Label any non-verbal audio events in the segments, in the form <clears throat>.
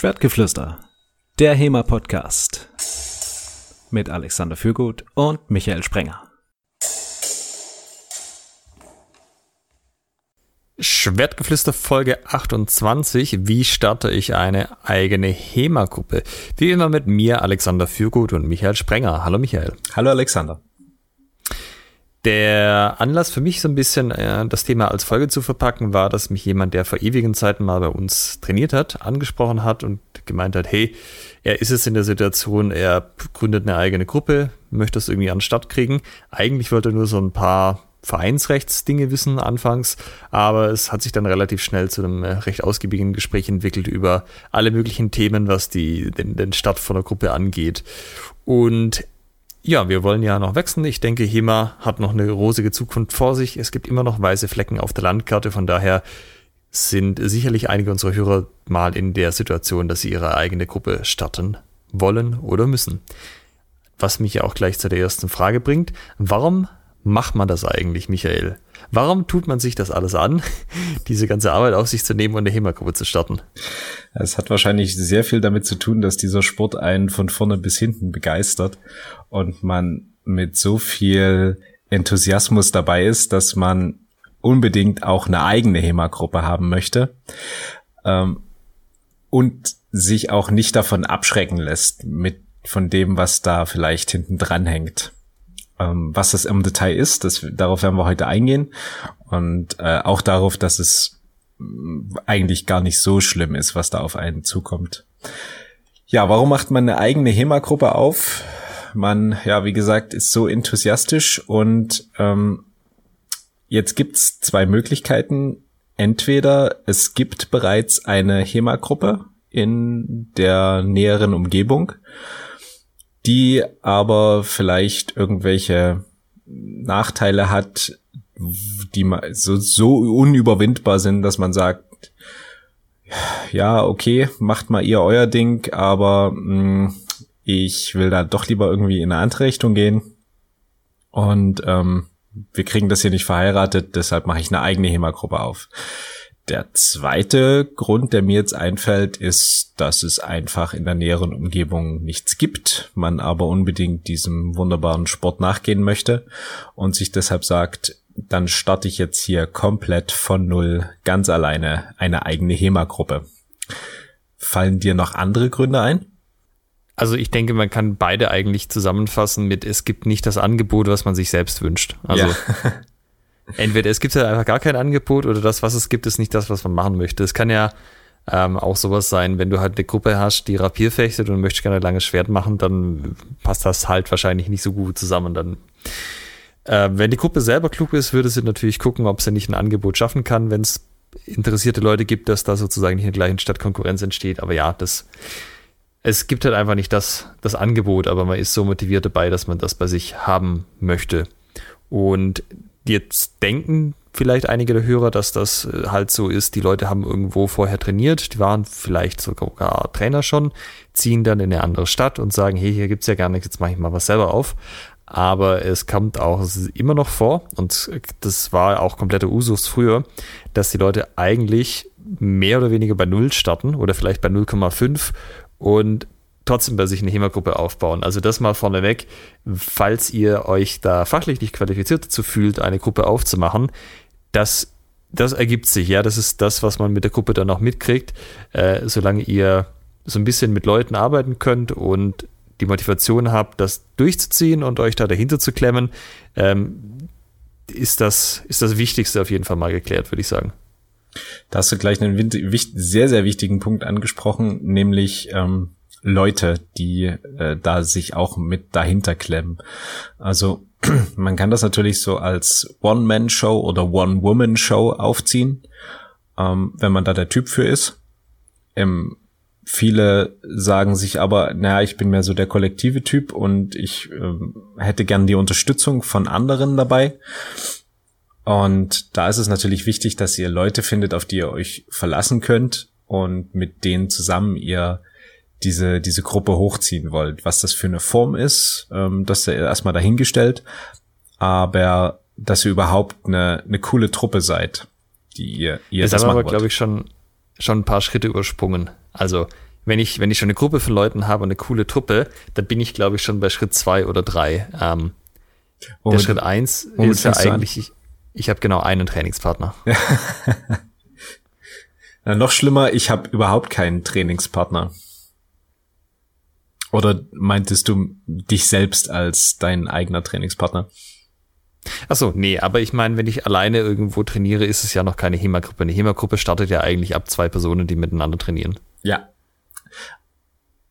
Schwertgeflüster, der HEMA-Podcast mit Alexander Fürgut und Michael Sprenger. Schwertgeflüster Folge 28. Wie starte ich eine eigene HEMA-Gruppe? Wie immer mit mir, Alexander Fürgut und Michael Sprenger. Hallo Michael. Hallo Alexander. Der Anlass für mich so ein bisschen äh, das Thema als Folge zu verpacken war, dass mich jemand, der vor ewigen Zeiten mal bei uns trainiert hat, angesprochen hat und gemeint hat, hey, er ist es in der Situation, er gründet eine eigene Gruppe, möchte das irgendwie an den Start kriegen. Eigentlich wollte er nur so ein paar Vereinsrechtsdinge wissen anfangs, aber es hat sich dann relativ schnell zu einem äh, recht ausgiebigen Gespräch entwickelt über alle möglichen Themen, was die, den, den Start von der Gruppe angeht. Und ja, wir wollen ja noch wachsen. Ich denke, HEMA hat noch eine rosige Zukunft vor sich. Es gibt immer noch weiße Flecken auf der Landkarte. Von daher sind sicherlich einige unserer Hörer mal in der Situation, dass sie ihre eigene Gruppe starten wollen oder müssen. Was mich ja auch gleich zu der ersten Frage bringt. Warum macht man das eigentlich, Michael? Warum tut man sich das alles an, <laughs> diese ganze Arbeit auf sich zu nehmen und eine HEMA-Gruppe zu starten? Es hat wahrscheinlich sehr viel damit zu tun, dass dieser Sport einen von vorne bis hinten begeistert und man mit so viel Enthusiasmus dabei ist, dass man unbedingt auch eine eigene HEMA-Gruppe haben möchte ähm, und sich auch nicht davon abschrecken lässt mit von dem, was da vielleicht hinten dran hängt. Ähm, was das im Detail ist, das, darauf werden wir heute eingehen und äh, auch darauf, dass es mm, eigentlich gar nicht so schlimm ist, was da auf einen zukommt. Ja, warum macht man eine eigene HEMA-Gruppe auf? Man, ja, wie gesagt, ist so enthusiastisch und ähm, jetzt gibt's zwei Möglichkeiten. Entweder es gibt bereits eine HEMA-Gruppe in der näheren Umgebung die aber vielleicht irgendwelche Nachteile hat, die so, so unüberwindbar sind, dass man sagt, ja, okay, macht mal ihr euer Ding, aber mh, hm, ich will da doch lieber irgendwie in eine andere Richtung gehen. Und ähm, wir kriegen das hier nicht verheiratet, deshalb mache ich eine eigene HEMA-Gruppe auf. Der zweite Grund, der mir jetzt einfällt, ist, dass es einfach in der näheren Umgebung nichts gibt, man aber unbedingt diesem wunderbaren Sport nachgehen möchte und sich deshalb sagt, dann starte ich jetzt hier komplett von Null ganz alleine eine eigene HEMA-Gruppe. Fallen dir noch andere Gründe ein? Also ich denke, man kann beide eigentlich zusammenfassen mit, es gibt nicht das Angebot, was man sich selbst wünscht. Also ja. <laughs> entweder es gibt ja einfach gar kein Angebot oder das, was es gibt, ist nicht das, was man machen möchte. Es kann ja ähm, auch sowas sein, wenn du halt eine Gruppe hast, die Rapier fechtet und möchtest gerne ein langes Schwert machen, dann passt das halt wahrscheinlich nicht so gut zusammen. Dann, äh, wenn die Gruppe selber klug ist, würde sie natürlich gucken, ob sie nicht ein Angebot schaffen kann, wenn es interessierte Leute gibt, dass da sozusagen nicht in der gleichen Stadt Konkurrenz entsteht. Aber ja, das, es gibt halt einfach nicht das, das Angebot, aber man ist so motiviert dabei, dass man das bei sich haben möchte. Und Jetzt denken vielleicht einige der Hörer, dass das äh, halt so ist, die Leute haben irgendwo vorher trainiert, die waren vielleicht sogar Trainer schon, ziehen dann in eine andere Stadt und sagen, hey, hier gibt's ja gar nichts, jetzt mache ich mal was selber auf. Aber es kommt auch immer noch vor, und das war auch kompletter Usus früher, dass die Leute eigentlich mehr oder weniger bei Null starten oder vielleicht bei 0,5 und trotzdem bei sich eine HEMA-Gruppe aufbauen. Also das mal vorneweg, falls ihr euch da fachlich nicht qualifiziert dazu fühlt, eine Gruppe aufzumachen, das, das ergibt sich, ja, das ist das, was man mit der Gruppe dann auch mitkriegt, äh, solange ihr so ein bisschen mit Leuten arbeiten könnt und die Motivation habt, das durchzuziehen und euch da dahinter zu klemmen, ähm, ist das, ist das Wichtigste auf jeden Fall mal geklärt, würde ich sagen. Da hast du gleich einen sehr, sehr wichtigen Punkt angesprochen, nämlich ähm, Leute, die äh, da sich auch mit dahinter klemmen. Also <clears throat> man kann das natürlich so als One-Man-Show oder One-Woman-Show aufziehen, ähm, wenn man da der Typ für ist. Ähm, viele sagen sich aber, naja, ich bin mehr so der kollektive Typ und ich ähm, hätte gern die Unterstützung von anderen dabei. Und da ist es natürlich wichtig, dass ihr Leute findet, auf die ihr euch verlassen könnt und mit denen zusammen ihr diese, diese Gruppe hochziehen wollt. Was das für eine Form ist, ähm, das ist erstmal dahingestellt. Aber dass ihr überhaupt eine, eine coole Truppe seid, die ihr, ihr das, das haben aber, glaube ich, schon, schon ein paar Schritte übersprungen. Also, wenn ich, wenn ich schon eine Gruppe von Leuten habe und eine coole Truppe, dann bin ich, glaube ich, schon bei Schritt zwei oder drei. Ähm, der Schritt eins ist ja eigentlich, ich, ich habe genau einen Trainingspartner. <laughs> Noch schlimmer, ich habe überhaupt keinen Trainingspartner. Oder meintest du dich selbst als dein eigener Trainingspartner? Ach so, nee, aber ich meine, wenn ich alleine irgendwo trainiere, ist es ja noch keine HEMA-Gruppe. Eine HEMA-Gruppe startet ja eigentlich ab zwei Personen, die miteinander trainieren. Ja.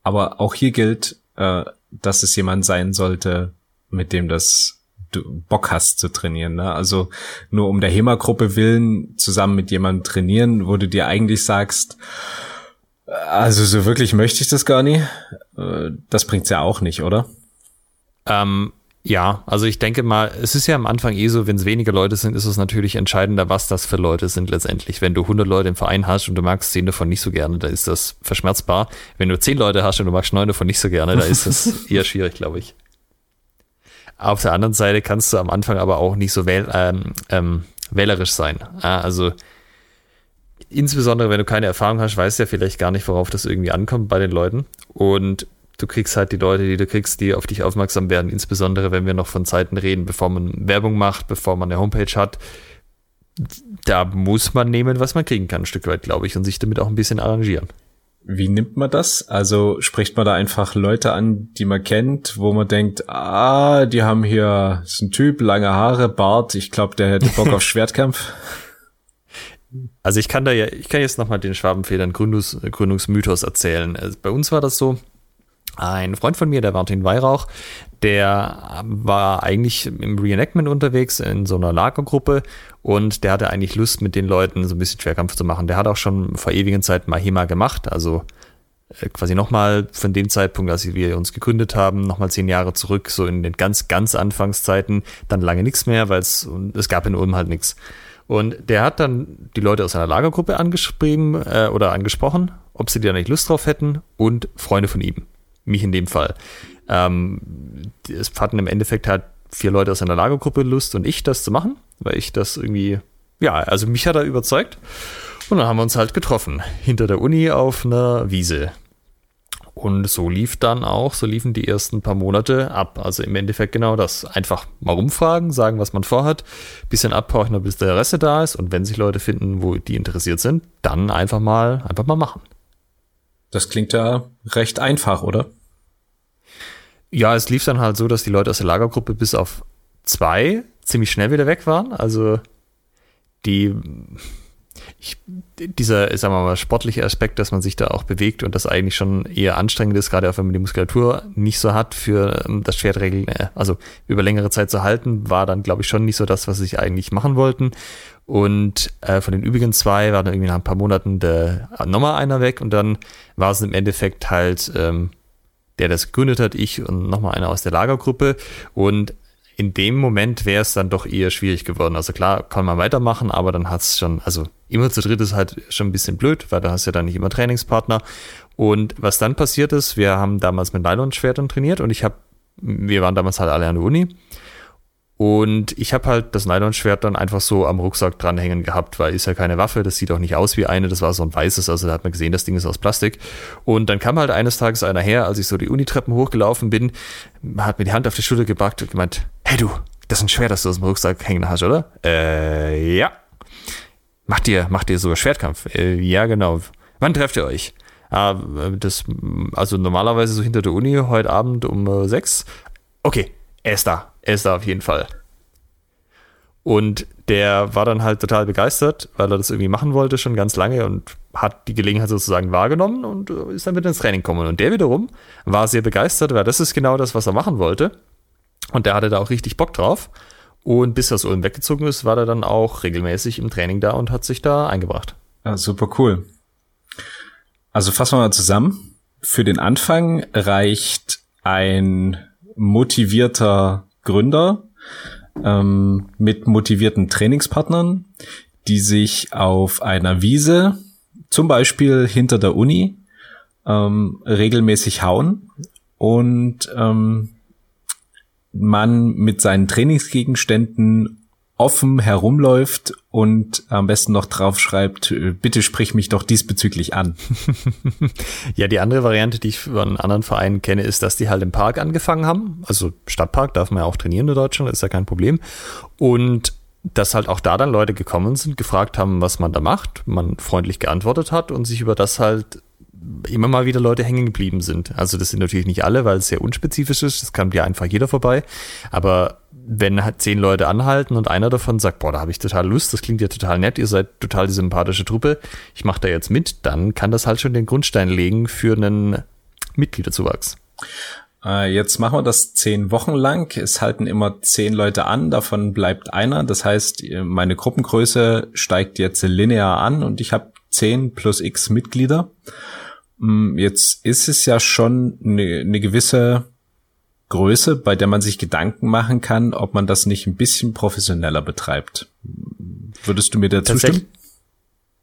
Aber auch hier gilt, äh, dass es jemand sein sollte, mit dem das du Bock hast zu trainieren. Ne? Also nur um der HEMA-Gruppe willen zusammen mit jemandem trainieren, wo du dir eigentlich sagst, also so wirklich möchte ich das gar nicht. Äh, das bringt's ja auch nicht, oder? Ähm, ja, also ich denke mal, es ist ja am Anfang eh so, wenn es weniger Leute sind, ist es natürlich entscheidender, was das für Leute sind letztendlich. Wenn du 100 Leute im Verein hast und du magst 10 davon nicht so gerne, da ist das verschmerzbar. Wenn du 10 Leute hast und du magst 9 davon nicht so gerne, da ist das <laughs> eher schwierig, glaube ich. Auf der anderen Seite kannst du am Anfang aber auch nicht so wähl, ähm, ähm, wählerisch sein. Also insbesondere, wenn du keine Erfahrung hast, weißt du ja vielleicht gar nicht, worauf das irgendwie ankommt bei den Leuten. Und du kriegst halt die Leute, die du kriegst, die auf dich aufmerksam werden, insbesondere wenn wir noch von Zeiten reden, bevor man Werbung macht, bevor man eine Homepage hat. Da muss man nehmen, was man kriegen kann, ein Stück weit, glaube ich, und sich damit auch ein bisschen arrangieren. Wie nimmt man das? Also spricht man da einfach Leute an, die man kennt, wo man denkt, ah, die haben hier, ist ein Typ, lange Haare, Bart, ich glaube, der hätte Bock auf <laughs> Schwertkampf. Also ich kann da ja, ich kann jetzt nochmal den Schwabenfedern Gründungs, Gründungsmythos erzählen. Also bei uns war das so, ein Freund von mir, der Martin Weihrauch, der war eigentlich im Reenactment unterwegs in so einer Lagergruppe und der hatte eigentlich Lust, mit den Leuten so ein bisschen Schwerkampf zu machen. Der hat auch schon vor ewigen Zeiten Mahima gemacht, also äh, quasi nochmal von dem Zeitpunkt, als wir uns gegründet haben, nochmal zehn Jahre zurück, so in den ganz, ganz Anfangszeiten, dann lange nichts mehr, weil es, es gab in Ulm halt nichts. Und der hat dann die Leute aus seiner Lagergruppe angeschrieben äh, oder angesprochen, ob sie da nicht Lust drauf hätten und Freunde von ihm mich in dem Fall. Ähm, es hatten im Endeffekt halt vier Leute aus einer Lagergruppe Lust und ich, das zu machen, weil ich das irgendwie, ja, also mich hat er überzeugt. Und dann haben wir uns halt getroffen, hinter der Uni auf einer Wiese. Und so lief dann auch, so liefen die ersten paar Monate ab. Also im Endeffekt genau das. Einfach mal rumfragen, sagen, was man vorhat, bisschen abhorchen, bis der Reste da ist. Und wenn sich Leute finden, wo die interessiert sind, dann einfach mal, einfach mal machen. Das klingt ja recht einfach, oder? Ja, es lief dann halt so, dass die Leute aus der Lagergruppe bis auf zwei ziemlich schnell wieder weg waren. Also die, ich, dieser, sagen wir mal, sportliche Aspekt, dass man sich da auch bewegt und das eigentlich schon eher anstrengend ist, gerade auch wenn man die Muskulatur nicht so hat, für ähm, das Schwertregeln, äh, also über längere Zeit zu halten, war dann, glaube ich, schon nicht so das, was sie eigentlich machen wollten. Und äh, von den übrigen zwei war dann irgendwie nach ein paar Monaten der, nochmal einer weg und dann war es im Endeffekt halt ähm, der das gegründet hat, ich und nochmal einer aus der Lagergruppe. Und in dem Moment wäre es dann doch eher schwierig geworden. Also klar, kann man weitermachen, aber dann hat es schon, also immer zu dritt ist halt schon ein bisschen blöd, weil da hast du ja dann nicht immer Trainingspartner. Und was dann passiert ist, wir haben damals mit Nylonschwertern trainiert und ich habe, wir waren damals halt alle an der Uni und ich habe halt das Nylonschwert dann einfach so am Rucksack dranhängen gehabt, weil ist ja keine Waffe, das sieht auch nicht aus wie eine, das war so ein weißes, also da hat man gesehen, das Ding ist aus Plastik. Und dann kam halt eines Tages einer her, als ich so die Unitreppen hochgelaufen bin, hat mir die Hand auf die Schulter gepackt und gemeint, hey du, das ist ein Schwert, das du aus dem Rucksack hängen hast, oder? Äh, ja. Macht ihr, macht ihr sogar Schwertkampf? Äh, ja, genau. Wann trefft ihr euch? Ah, das, also normalerweise so hinter der Uni, heute Abend um äh, sechs. Okay, er ist da. Er ist da auf jeden Fall. Und der war dann halt total begeistert, weil er das irgendwie machen wollte schon ganz lange und hat die Gelegenheit sozusagen wahrgenommen und äh, ist dann mit ins Training gekommen. Und der wiederum war sehr begeistert, weil das ist genau das, was er machen wollte. Und der hatte da auch richtig Bock drauf. Und bis das Ulm weggezogen ist, war er dann auch regelmäßig im Training da und hat sich da eingebracht. Ja, super cool. Also fassen wir mal zusammen. Für den Anfang reicht ein motivierter Gründer ähm, mit motivierten Trainingspartnern, die sich auf einer Wiese, zum Beispiel hinter der Uni, ähm, regelmäßig hauen und ähm, man mit seinen Trainingsgegenständen offen herumläuft und am besten noch drauf schreibt, äh, bitte sprich mich doch diesbezüglich an. <laughs> ja, die andere Variante, die ich von anderen Vereinen kenne, ist, dass die halt im Park angefangen haben. Also Stadtpark darf man ja auch trainieren in Deutschland, ist ja kein Problem. Und dass halt auch da dann Leute gekommen sind, gefragt haben, was man da macht, man freundlich geantwortet hat und sich über das halt immer mal wieder Leute hängen geblieben sind. Also das sind natürlich nicht alle, weil es sehr unspezifisch ist. Das kann ja einfach jeder vorbei. Aber wenn halt zehn Leute anhalten und einer davon sagt, boah, da habe ich total Lust, das klingt ja total nett, ihr seid total die sympathische Truppe, ich mache da jetzt mit, dann kann das halt schon den Grundstein legen für einen Mitgliederzuwachs. Äh, jetzt machen wir das zehn Wochen lang. Es halten immer zehn Leute an, davon bleibt einer. Das heißt, meine Gruppengröße steigt jetzt linear an und ich habe zehn plus x Mitglieder. Mm, jetzt ist es ja schon eine, eine gewisse Größe, bei der man sich Gedanken machen kann, ob man das nicht ein bisschen professioneller betreibt. Würdest du mir da zustimmen?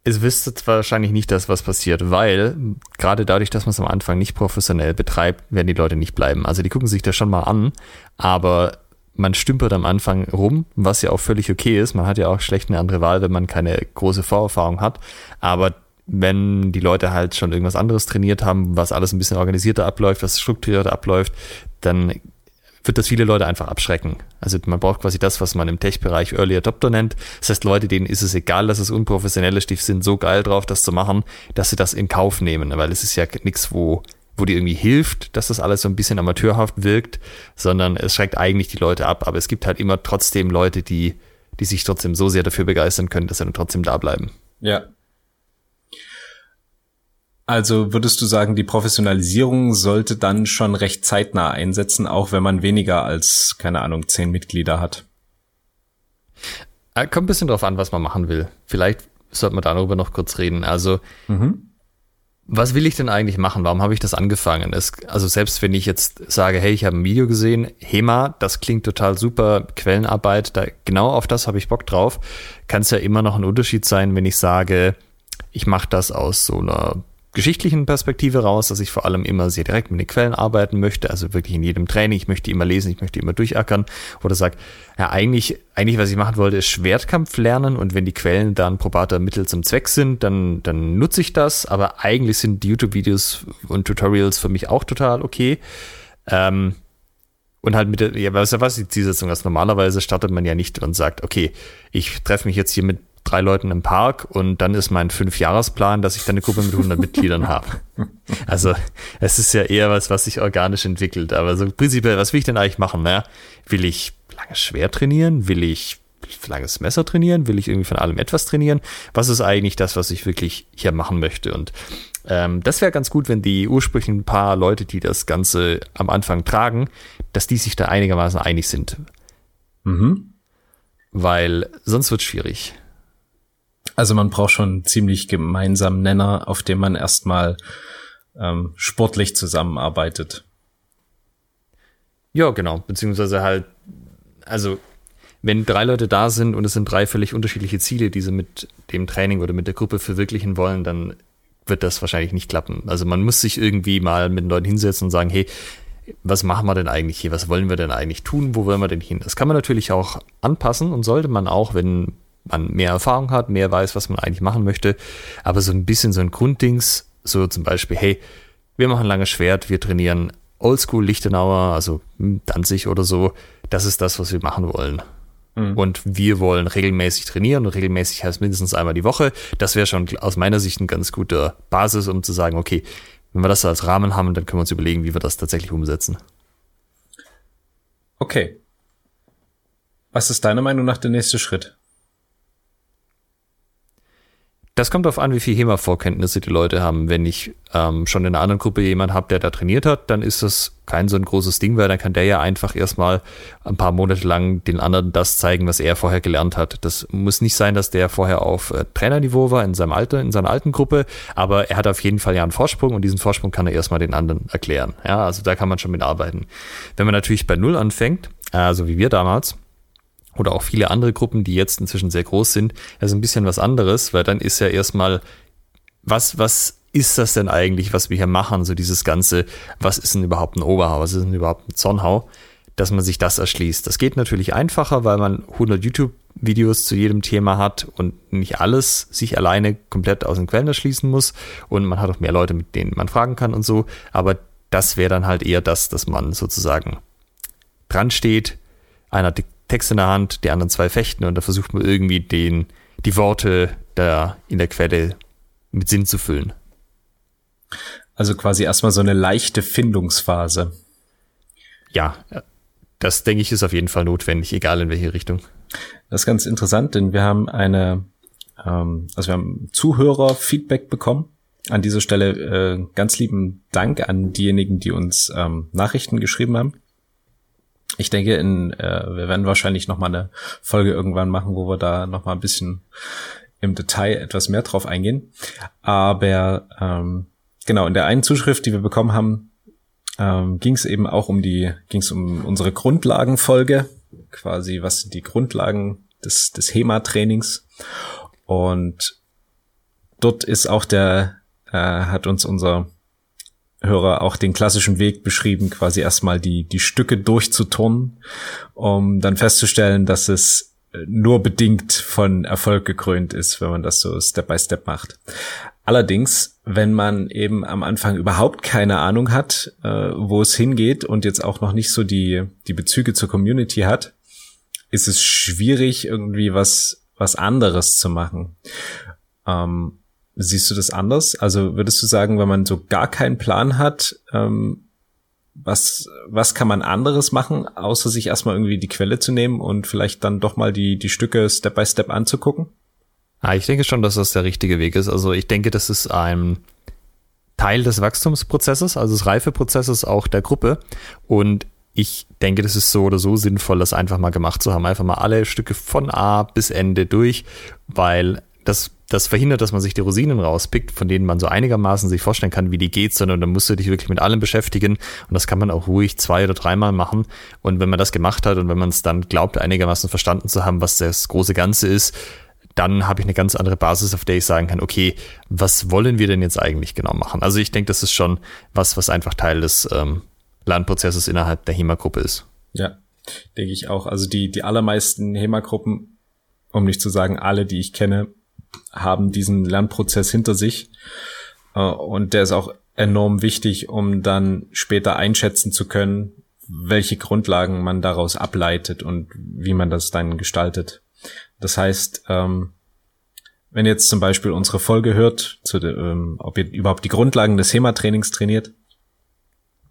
Es wüsste wahrscheinlich nicht das, was passiert, weil gerade dadurch, dass man es am Anfang nicht professionell betreibt, werden die Leute nicht bleiben. Also die gucken sich das schon mal an, aber man stümpert am Anfang rum, was ja auch völlig okay ist. Man hat ja auch schlecht eine andere Wahl, wenn man keine große Vorerfahrung hat. Aber wenn die Leute halt schon irgendwas anderes trainiert haben, was alles ein bisschen organisierter abläuft, was strukturierter abläuft, dann wird das viele Leute einfach abschrecken. Also man braucht quasi das, was man im Tech-Bereich Early Adopter nennt. Das heißt, Leute, denen ist es egal, dass es unprofessionell ist, die sind so geil drauf, das zu machen, dass sie das in Kauf nehmen, weil es ist ja nichts, wo, wo die irgendwie hilft, dass das alles so ein bisschen amateurhaft wirkt, sondern es schreckt eigentlich die Leute ab. Aber es gibt halt immer trotzdem Leute, die, die sich trotzdem so sehr dafür begeistern können, dass sie dann trotzdem da bleiben. Ja, also würdest du sagen, die Professionalisierung sollte dann schon recht zeitnah einsetzen, auch wenn man weniger als, keine Ahnung, zehn Mitglieder hat? Äh, kommt ein bisschen drauf an, was man machen will. Vielleicht sollte man darüber noch kurz reden. Also, mhm. was will ich denn eigentlich machen? Warum habe ich das angefangen? Es, also selbst wenn ich jetzt sage, hey, ich habe ein Video gesehen, HEMA, das klingt total super, Quellenarbeit, da, genau auf das habe ich Bock drauf, kann es ja immer noch ein Unterschied sein, wenn ich sage, ich mache das aus so einer geschichtlichen Perspektive raus, dass ich vor allem immer sehr direkt mit den Quellen arbeiten möchte, also wirklich in jedem Training, ich möchte immer lesen, ich möchte immer durchackern oder sag, ja, eigentlich, eigentlich, was ich machen wollte, ist Schwertkampf lernen und wenn die Quellen dann probater Mittel zum Zweck sind, dann, dann nutze ich das, aber eigentlich sind YouTube-Videos und Tutorials für mich auch total okay. Ähm, und halt mit der, ja, was, ist die Zielsetzung ist? Normalerweise startet man ja nicht und sagt, okay, ich treffe mich jetzt hier mit drei Leuten im Park und dann ist mein Fünfjahresplan, dass ich dann eine Gruppe mit 100 Mitgliedern <laughs> habe. Also es ist ja eher was, was sich organisch entwickelt. Aber so prinzipiell, was will ich denn eigentlich machen? Ne? Will ich langes Schwer trainieren? Will ich langes Messer trainieren? Will ich irgendwie von allem etwas trainieren? Was ist eigentlich das, was ich wirklich hier machen möchte? Und ähm, das wäre ganz gut, wenn die ursprünglichen paar Leute, die das Ganze am Anfang tragen, dass die sich da einigermaßen einig sind. Mhm. Weil sonst wird es schwierig. Also man braucht schon einen ziemlich gemeinsamen Nenner, auf dem man erstmal ähm, sportlich zusammenarbeitet. Ja, genau. Beziehungsweise halt, also wenn drei Leute da sind und es sind drei völlig unterschiedliche Ziele, die sie mit dem Training oder mit der Gruppe verwirklichen wollen, dann wird das wahrscheinlich nicht klappen. Also man muss sich irgendwie mal mit den Leuten hinsetzen und sagen, hey, was machen wir denn eigentlich hier? Was wollen wir denn eigentlich tun? Wo wollen wir denn hin? Das kann man natürlich auch anpassen und sollte man auch, wenn man mehr Erfahrung hat, mehr weiß, was man eigentlich machen möchte. Aber so ein bisschen so ein Grunddings, so zum Beispiel, hey, wir machen langes Schwert, wir trainieren Oldschool Lichtenauer, also Danzig oder so. Das ist das, was wir machen wollen. Mhm. Und wir wollen regelmäßig trainieren und regelmäßig heißt mindestens einmal die Woche. Das wäre schon aus meiner Sicht ein ganz guter Basis, um zu sagen, okay, wenn wir das als Rahmen haben, dann können wir uns überlegen, wie wir das tatsächlich umsetzen. Okay. Was ist deiner Meinung nach der nächste Schritt? Das kommt darauf an, wie viel HEMA-Vorkenntnisse die Leute haben. Wenn ich ähm, schon in einer anderen Gruppe jemand habe, der da trainiert hat, dann ist das kein so ein großes Ding, weil dann kann der ja einfach erstmal ein paar Monate lang den anderen das zeigen, was er vorher gelernt hat. Das muss nicht sein, dass der vorher auf äh, Trainerniveau war in seinem Alter, in seiner alten Gruppe, aber er hat auf jeden Fall ja einen Vorsprung und diesen Vorsprung kann er erstmal den anderen erklären. Ja, also da kann man schon mit arbeiten. Wenn man natürlich bei Null anfängt, also wie wir damals, oder auch viele andere Gruppen, die jetzt inzwischen sehr groß sind, also ein bisschen was anderes, weil dann ist ja erstmal, was, was ist das denn eigentlich, was wir hier machen? So dieses Ganze, was ist denn überhaupt ein Oberhau? Was ist denn überhaupt ein Zornhau? Dass man sich das erschließt. Das geht natürlich einfacher, weil man 100 YouTube Videos zu jedem Thema hat und nicht alles sich alleine komplett aus den Quellen erschließen muss und man hat auch mehr Leute, mit denen man fragen kann und so, aber das wäre dann halt eher das, dass man sozusagen dran steht, die Text in der Hand, die anderen zwei fechten und da versucht man irgendwie den, die Worte da in der Quelle mit Sinn zu füllen. Also quasi erstmal so eine leichte Findungsphase. Ja, das denke ich ist auf jeden Fall notwendig, egal in welche Richtung. Das ist ganz interessant, denn wir haben eine, ähm, also wir haben Zuhörer-Feedback bekommen. An dieser Stelle äh, ganz lieben Dank an diejenigen, die uns ähm, Nachrichten geschrieben haben. Ich denke, in, äh, wir werden wahrscheinlich noch mal eine Folge irgendwann machen, wo wir da noch mal ein bisschen im Detail etwas mehr drauf eingehen. Aber ähm, genau, in der einen Zuschrift, die wir bekommen haben, ähm, ging es eben auch um die, ging es um unsere Grundlagenfolge, quasi was sind die Grundlagen des, des HEMA-Trainings. Und dort ist auch der, äh, hat uns unser Hörer auch den klassischen Weg beschrieben, quasi erstmal die, die Stücke durchzuturnen, um dann festzustellen, dass es nur bedingt von Erfolg gekrönt ist, wenn man das so Step by Step macht. Allerdings, wenn man eben am Anfang überhaupt keine Ahnung hat, äh, wo es hingeht und jetzt auch noch nicht so die, die Bezüge zur Community hat, ist es schwierig, irgendwie was, was anderes zu machen. Ähm, siehst du das anders? Also würdest du sagen, wenn man so gar keinen Plan hat, ähm, was, was kann man anderes machen, außer sich erstmal irgendwie die Quelle zu nehmen und vielleicht dann doch mal die, die Stücke Step by Step anzugucken? Ja, ich denke schon, dass das der richtige Weg ist. Also ich denke, das ist ein Teil des Wachstumsprozesses, also des Reifeprozesses auch der Gruppe. Und ich denke, das ist so oder so sinnvoll, das einfach mal gemacht zu haben. Einfach mal alle Stücke von A bis Ende durch, weil das das verhindert, dass man sich die Rosinen rauspickt, von denen man so einigermaßen sich vorstellen kann, wie die geht, sondern dann musst du dich wirklich mit allem beschäftigen. Und das kann man auch ruhig zwei oder dreimal machen. Und wenn man das gemacht hat und wenn man es dann glaubt, einigermaßen verstanden zu haben, was das große Ganze ist, dann habe ich eine ganz andere Basis, auf der ich sagen kann, okay, was wollen wir denn jetzt eigentlich genau machen? Also ich denke, das ist schon was, was einfach Teil des ähm, Lernprozesses innerhalb der HEMA-Gruppe ist. Ja, denke ich auch. Also die, die allermeisten HEMA-Gruppen, um nicht zu sagen alle, die ich kenne, haben diesen Lernprozess hinter sich. Äh, und der ist auch enorm wichtig, um dann später einschätzen zu können, welche Grundlagen man daraus ableitet und wie man das dann gestaltet. Das heißt, ähm, wenn ihr jetzt zum Beispiel unsere Folge hört, zu de, ähm, ob ihr überhaupt die Grundlagen des HEMA-Trainings trainiert,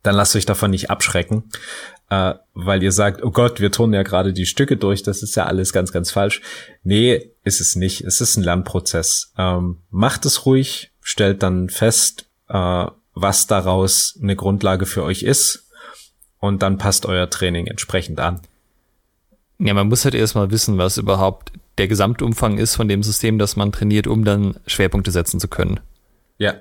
dann lasst euch davon nicht abschrecken, äh, weil ihr sagt, oh Gott, wir turnen ja gerade die Stücke durch, das ist ja alles ganz, ganz falsch. Nee, ist es nicht. Es ist ein Lernprozess. Ähm, macht es ruhig, stellt dann fest, äh, was daraus eine Grundlage für euch ist und dann passt euer Training entsprechend an. Ja, man muss halt erstmal wissen, was überhaupt der Gesamtumfang ist von dem System, das man trainiert, um dann Schwerpunkte setzen zu können. Ja,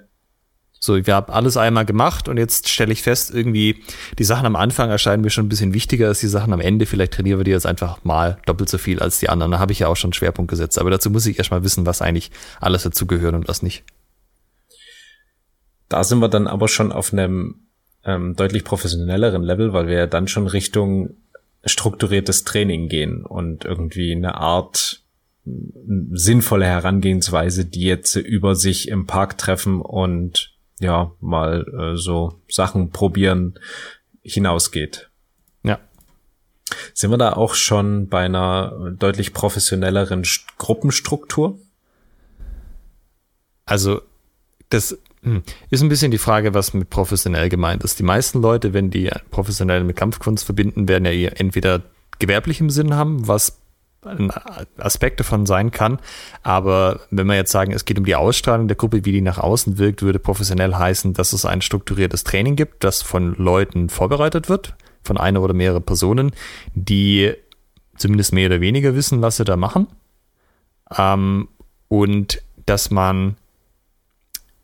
so, wir haben alles einmal gemacht und jetzt stelle ich fest, irgendwie die Sachen am Anfang erscheinen mir schon ein bisschen wichtiger als die Sachen am Ende. Vielleicht trainieren wir die jetzt einfach mal doppelt so viel als die anderen. Da habe ich ja auch schon einen Schwerpunkt gesetzt. Aber dazu muss ich erstmal wissen, was eigentlich alles dazugehört und was nicht. Da sind wir dann aber schon auf einem ähm, deutlich professionelleren Level, weil wir ja dann schon Richtung strukturiertes Training gehen und irgendwie eine Art sinnvolle Herangehensweise, die jetzt über sich im Park treffen und ja, mal äh, so Sachen probieren hinausgeht. Ja. Sind wir da auch schon bei einer deutlich professionelleren Gruppenstruktur? Also, das hm, ist ein bisschen die Frage, was mit professionell gemeint ist. Die meisten Leute, wenn die professionell mit Kampfkunst verbinden, werden ja entweder gewerblich im Sinn haben, was ein Aspekt davon sein kann. Aber wenn wir jetzt sagen, es geht um die Ausstrahlung der Gruppe, wie die nach außen wirkt, würde professionell heißen, dass es ein strukturiertes Training gibt, das von Leuten vorbereitet wird, von einer oder mehrere Personen, die zumindest mehr oder weniger wissen, was sie da machen. Ähm, und dass man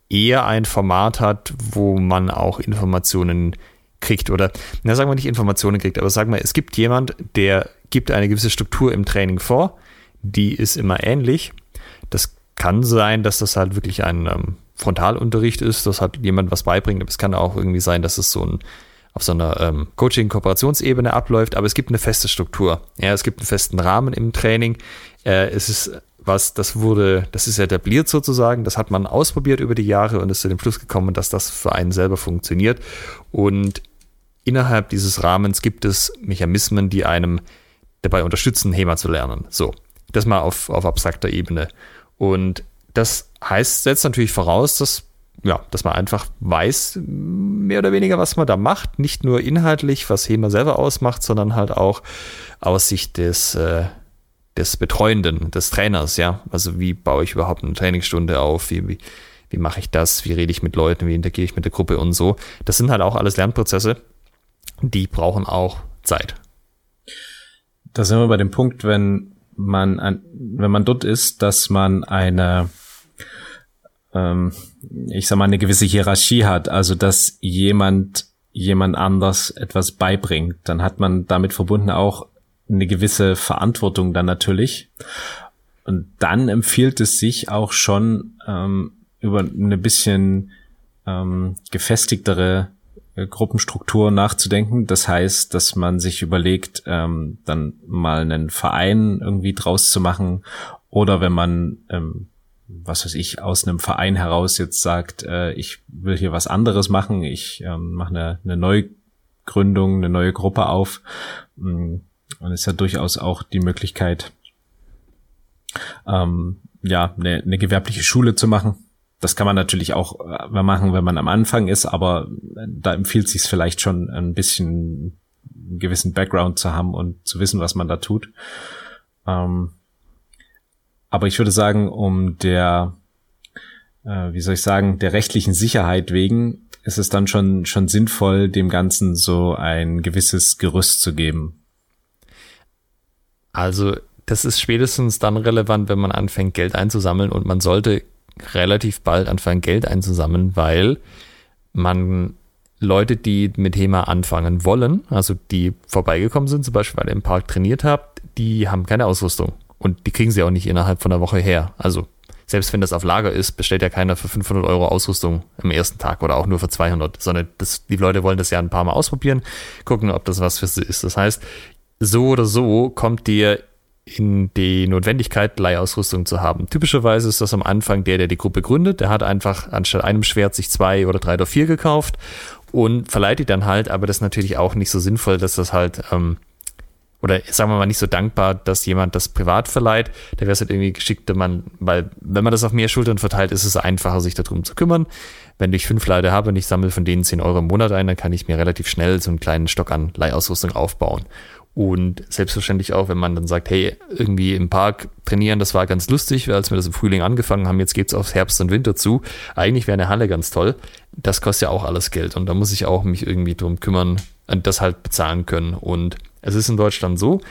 eher ein Format hat, wo man auch Informationen kriegt oder, na sagen wir nicht Informationen kriegt, aber sagen wir, es gibt jemand, der gibt eine gewisse Struktur im Training vor, die ist immer ähnlich. Das kann sein, dass das halt wirklich ein ähm, Frontalunterricht ist, dass halt jemand was beibringt, aber es kann auch irgendwie sein, dass es so ein auf so einer ähm, Coaching-Kooperationsebene abläuft, aber es gibt eine feste Struktur. Ja, es gibt einen festen Rahmen im Training. Äh, es ist was, das wurde, das ist etabliert sozusagen, das hat man ausprobiert über die Jahre und ist zu dem Schluss gekommen, dass das für einen selber funktioniert. Und innerhalb dieses Rahmens gibt es Mechanismen, die einem dabei unterstützen, HEMA zu lernen. So, das mal auf, auf abstrakter Ebene. Und das heißt, setzt natürlich voraus, dass, ja, dass man einfach weiß, mehr oder weniger, was man da macht. Nicht nur inhaltlich, was HEMA selber ausmacht, sondern halt auch aus Sicht des, äh, des Betreuenden, des Trainers, ja. Also wie baue ich überhaupt eine Trainingsstunde auf? Wie, wie, wie mache ich das? Wie rede ich mit Leuten? Wie interagiere ich mit der Gruppe und so? Das sind halt auch alles Lernprozesse, die brauchen auch Zeit. Da sind wir bei dem Punkt, wenn man, ein, wenn man dort ist, dass man eine, ähm, ich sag mal, eine gewisse Hierarchie hat, also dass jemand jemand anders etwas beibringt, dann hat man damit verbunden auch eine gewisse Verantwortung dann natürlich. Und dann empfiehlt es sich auch schon ähm, über eine bisschen ähm, gefestigtere Gruppenstruktur nachzudenken. Das heißt, dass man sich überlegt, ähm, dann mal einen Verein irgendwie draus zu machen oder wenn man ähm, was weiß ich, aus einem Verein heraus jetzt sagt, äh, ich will hier was anderes machen, ich ähm, mache eine, eine Neugründung, eine neue Gruppe auf, und es ist ja durchaus auch die Möglichkeit, ähm, ja, eine, eine gewerbliche Schule zu machen. Das kann man natürlich auch äh, machen, wenn man am Anfang ist, aber da empfiehlt sich vielleicht schon ein bisschen einen gewissen Background zu haben und zu wissen, was man da tut. Ähm, aber ich würde sagen, um der, äh, wie soll ich sagen, der rechtlichen Sicherheit wegen ist es dann schon, schon sinnvoll, dem Ganzen so ein gewisses Gerüst zu geben. Also das ist spätestens dann relevant, wenn man anfängt, Geld einzusammeln und man sollte relativ bald anfangen, Geld einzusammeln, weil man Leute, die mit Thema anfangen wollen, also die vorbeigekommen sind, zum Beispiel, weil ihr im Park trainiert habt, die haben keine Ausrüstung und die kriegen sie auch nicht innerhalb von einer Woche her. Also selbst wenn das auf Lager ist, bestellt ja keiner für 500 Euro Ausrüstung am ersten Tag oder auch nur für 200, sondern das, die Leute wollen das ja ein paar Mal ausprobieren, gucken, ob das was für sie ist. Das heißt, so oder so kommt dir in die Notwendigkeit, Leihausrüstung zu haben. Typischerweise ist das am Anfang der, der die Gruppe gründet. Der hat einfach anstatt einem Schwert sich zwei oder drei oder vier gekauft und verleiht die dann halt. Aber das ist natürlich auch nicht so sinnvoll, dass das halt, ähm, oder sagen wir mal nicht so dankbar, dass jemand das privat verleiht. Da wäre es halt irgendwie geschickt, man, weil wenn man das auf mehr Schultern verteilt, ist es einfacher, sich darum zu kümmern. Wenn ich fünf Leute habe und ich sammle von denen zehn Euro im Monat ein, dann kann ich mir relativ schnell so einen kleinen Stock an Leihausrüstung aufbauen. Und selbstverständlich auch, wenn man dann sagt, hey, irgendwie im Park trainieren, das war ganz lustig, als wir das im Frühling angefangen haben, jetzt geht's aufs Herbst und Winter zu. Eigentlich wäre eine Halle ganz toll. Das kostet ja auch alles Geld und da muss ich auch mich irgendwie drum kümmern und das halt bezahlen können. Und es ist in Deutschland so,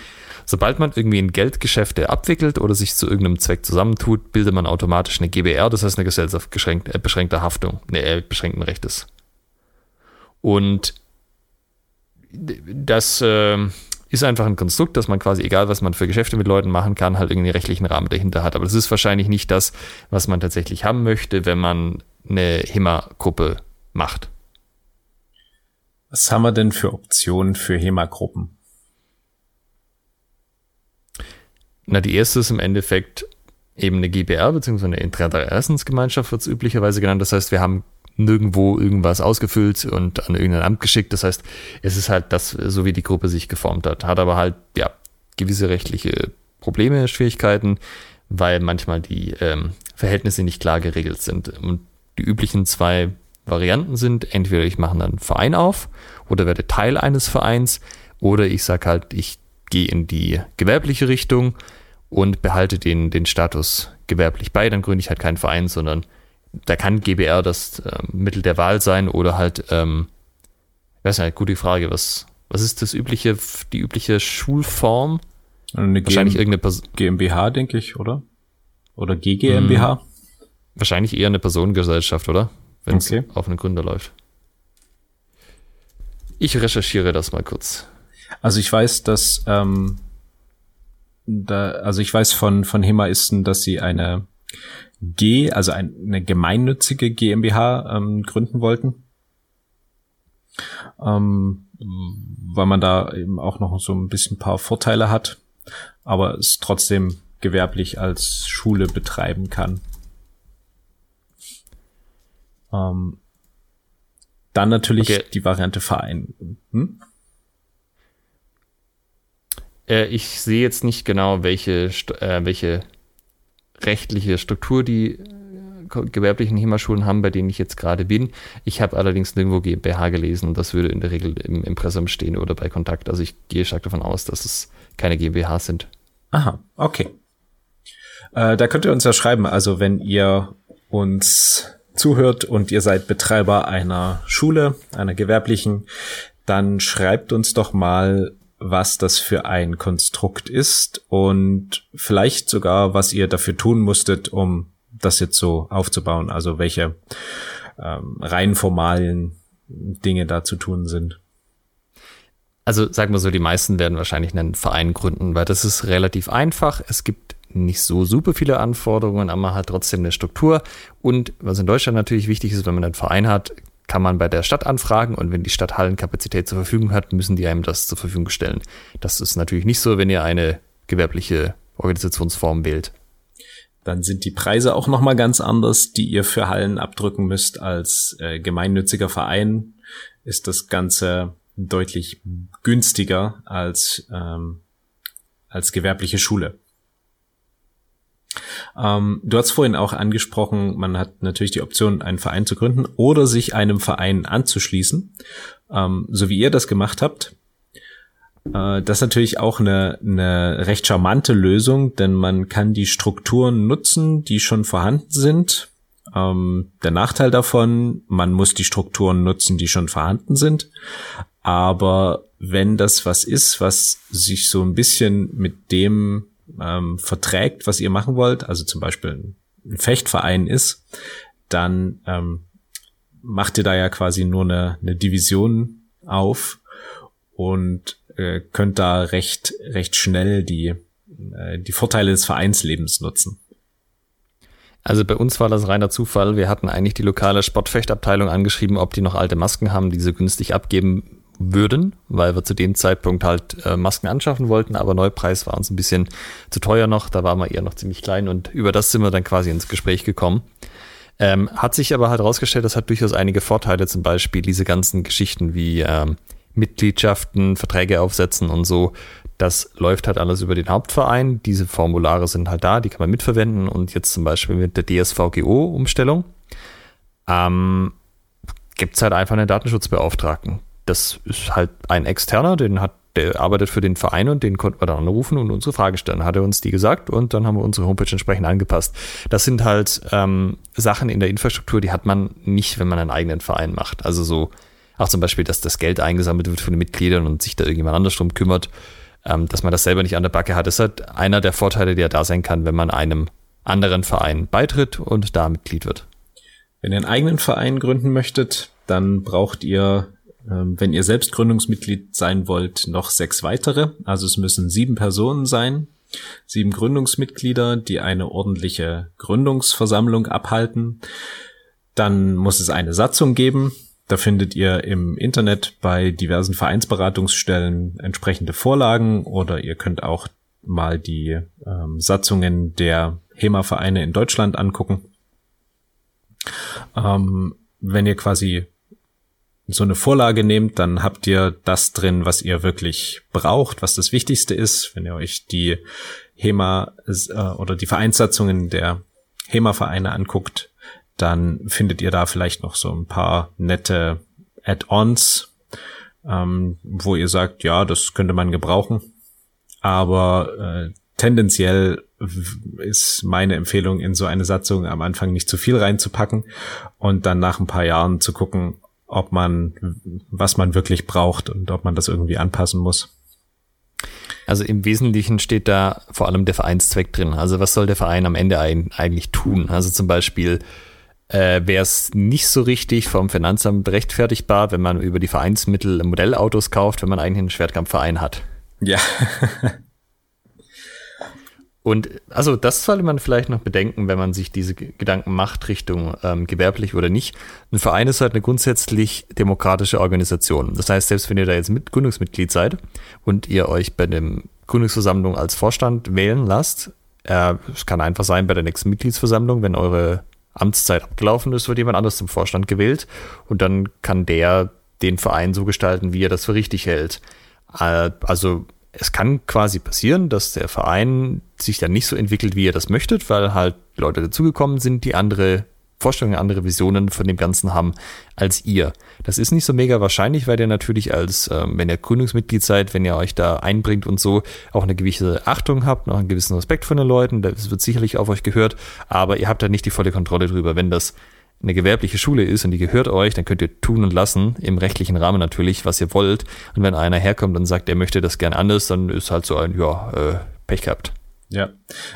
sobald man irgendwie in Geldgeschäfte abwickelt oder sich zu irgendeinem Zweck zusammentut, bildet man automatisch eine GBR, das heißt eine Gesellschaft äh, beschränkter Haftung, ne, äh, beschränkten Rechtes. Und das, äh, ist einfach ein Konstrukt, dass man quasi, egal was man für Geschäfte mit Leuten machen kann, halt irgendwie rechtlichen Rahmen dahinter hat. Aber das ist wahrscheinlich nicht das, was man tatsächlich haben möchte, wenn man eine HEMA-Gruppe macht. Was haben wir denn für Optionen für HEMA-Gruppen? Na, die erste ist im Endeffekt eben eine GBR, beziehungsweise eine Interessensgemeinschaft wird es üblicherweise genannt. Das heißt, wir haben nirgendwo irgendwas ausgefüllt und an irgendein Amt geschickt. Das heißt, es ist halt das, so wie die Gruppe sich geformt hat. Hat aber halt, ja, gewisse rechtliche Probleme, Schwierigkeiten, weil manchmal die ähm, Verhältnisse nicht klar geregelt sind. Und die üblichen zwei Varianten sind, entweder ich mache einen Verein auf oder werde Teil eines Vereins oder ich sage halt, ich gehe in die gewerbliche Richtung und behalte den, den Status gewerblich bei, dann gründe ich halt keinen Verein, sondern da kann GBR das äh, Mittel der Wahl sein oder halt, ähm, ich weiß nicht, gute Frage, was, was ist das übliche, die übliche Schulform? Eine Wahrscheinlich GM irgendeine Pers GmbH, denke ich, oder? Oder GGMBH? Hm, wahrscheinlich eher eine Personengesellschaft, oder? Wenn es okay. auf einen Gründer läuft. Ich recherchiere das mal kurz. Also ich weiß, dass ähm, da, also ich weiß von von Hemaisten, dass sie eine G, also eine gemeinnützige GmbH ähm, gründen wollten. ähm, weil man da eben auch noch so ein bisschen ein paar Vorteile hat, aber es trotzdem gewerblich als Schule betreiben kann. Ähm, dann natürlich okay. die Variante Verein. Hm? Äh, ich sehe jetzt nicht genau, welche, äh, welche rechtliche Struktur die äh, gewerblichen HEMA-Schulen haben, bei denen ich jetzt gerade bin. Ich habe allerdings nirgendwo GmbH gelesen und das würde in der Regel im Impressum stehen oder bei Kontakt. Also ich gehe stark davon aus, dass es keine GmbH sind. Aha, okay. Äh, da könnt ihr uns ja schreiben, also wenn ihr uns zuhört und ihr seid Betreiber einer Schule, einer gewerblichen, dann schreibt uns doch mal, was das für ein Konstrukt ist und vielleicht sogar, was ihr dafür tun musstet, um das jetzt so aufzubauen. Also welche ähm, rein formalen Dinge da zu tun sind. Also sagen wir so, die meisten werden wahrscheinlich einen Verein gründen, weil das ist relativ einfach. Es gibt nicht so super viele Anforderungen, aber man hat trotzdem eine Struktur. Und was in Deutschland natürlich wichtig ist, wenn man einen Verein hat, kann man bei der Stadt anfragen und wenn die Stadt Hallenkapazität zur Verfügung hat, müssen die einem das zur Verfügung stellen. Das ist natürlich nicht so, wenn ihr eine gewerbliche Organisationsform wählt. Dann sind die Preise auch nochmal ganz anders, die ihr für Hallen abdrücken müsst. Als äh, gemeinnütziger Verein ist das Ganze deutlich günstiger als, ähm, als gewerbliche Schule. Ähm, du hast vorhin auch angesprochen, man hat natürlich die Option, einen Verein zu gründen oder sich einem Verein anzuschließen, ähm, so wie ihr das gemacht habt. Äh, das ist natürlich auch eine, eine recht charmante Lösung, denn man kann die Strukturen nutzen, die schon vorhanden sind. Ähm, der Nachteil davon, man muss die Strukturen nutzen, die schon vorhanden sind. Aber wenn das was ist, was sich so ein bisschen mit dem ähm, verträgt, was ihr machen wollt, also zum Beispiel ein Fechtverein ist, dann ähm, macht ihr da ja quasi nur eine, eine Division auf und äh, könnt da recht, recht schnell die, äh, die Vorteile des Vereinslebens nutzen. Also bei uns war das reiner Zufall. Wir hatten eigentlich die lokale Sportfechtabteilung angeschrieben, ob die noch alte Masken haben, die sie günstig abgeben würden, weil wir zu dem Zeitpunkt halt äh, Masken anschaffen wollten, aber Neupreis war uns ein bisschen zu teuer noch, da waren wir eher noch ziemlich klein und über das sind wir dann quasi ins Gespräch gekommen. Ähm, hat sich aber halt herausgestellt, das hat durchaus einige Vorteile, zum Beispiel diese ganzen Geschichten wie ähm, Mitgliedschaften, Verträge aufsetzen und so. Das läuft halt alles über den Hauptverein. Diese Formulare sind halt da, die kann man mitverwenden und jetzt zum Beispiel mit der DSVGO-Umstellung ähm, gibt halt einfach einen Datenschutzbeauftragten das ist halt ein externer, den hat, der arbeitet für den Verein und den konnten wir dann anrufen und unsere Frage stellen. Hat er uns die gesagt und dann haben wir unsere Homepage entsprechend angepasst. Das sind halt ähm, Sachen in der Infrastruktur, die hat man nicht, wenn man einen eigenen Verein macht. Also so, auch zum Beispiel, dass das Geld eingesammelt wird von den Mitgliedern und sich da irgendjemand anders drum kümmert, ähm, dass man das selber nicht an der Backe hat. Das ist halt einer der Vorteile, der da sein kann, wenn man einem anderen Verein beitritt und da Mitglied wird. Wenn ihr einen eigenen Verein gründen möchtet, dann braucht ihr wenn ihr selbst Gründungsmitglied sein wollt, noch sechs weitere. Also es müssen sieben Personen sein, sieben Gründungsmitglieder, die eine ordentliche Gründungsversammlung abhalten. Dann muss es eine Satzung geben. Da findet ihr im Internet bei diversen Vereinsberatungsstellen entsprechende Vorlagen oder ihr könnt auch mal die ähm, Satzungen der HEMA-Vereine in Deutschland angucken. Ähm, wenn ihr quasi so eine Vorlage nehmt, dann habt ihr das drin, was ihr wirklich braucht, was das Wichtigste ist. Wenn ihr euch die HEMA äh, oder die Vereinssatzungen der HEMA-Vereine anguckt, dann findet ihr da vielleicht noch so ein paar nette Add-ons, ähm, wo ihr sagt, ja, das könnte man gebrauchen. Aber äh, tendenziell ist meine Empfehlung, in so eine Satzung am Anfang nicht zu viel reinzupacken und dann nach ein paar Jahren zu gucken, ob man, was man wirklich braucht und ob man das irgendwie anpassen muss. Also im Wesentlichen steht da vor allem der Vereinszweck drin. Also was soll der Verein am Ende eigentlich tun? Also zum Beispiel äh, wäre es nicht so richtig vom Finanzamt rechtfertigbar, wenn man über die Vereinsmittel Modellautos kauft, wenn man eigentlich einen Schwertkampfverein hat. Ja. <laughs> Und also das sollte man vielleicht noch bedenken, wenn man sich diese Gedanken macht, Richtung ähm, gewerblich oder nicht. Ein Verein ist halt eine grundsätzlich demokratische Organisation. Das heißt, selbst wenn ihr da jetzt mit Gründungsmitglied seid und ihr euch bei dem Gründungsversammlung als Vorstand wählen lasst, äh, es kann einfach sein bei der nächsten Mitgliedsversammlung, wenn eure Amtszeit abgelaufen ist, wird jemand anders zum Vorstand gewählt und dann kann der den Verein so gestalten, wie er das für richtig hält. Äh, also es kann quasi passieren, dass der Verein sich dann nicht so entwickelt, wie ihr das möchtet, weil halt Leute dazugekommen sind, die andere Vorstellungen, andere Visionen von dem Ganzen haben als ihr. Das ist nicht so mega wahrscheinlich, weil ihr natürlich als, ähm, wenn ihr Gründungsmitglied seid, wenn ihr euch da einbringt und so, auch eine gewisse Achtung habt, noch einen gewissen Respekt von den Leuten, das wird sicherlich auf euch gehört, aber ihr habt da nicht die volle Kontrolle drüber. Wenn das eine gewerbliche Schule ist und die gehört euch, dann könnt ihr tun und lassen, im rechtlichen Rahmen natürlich, was ihr wollt. Und wenn einer herkommt und sagt, er möchte das gern anders, dann ist halt so ein, ja, äh, Pech gehabt. Ja,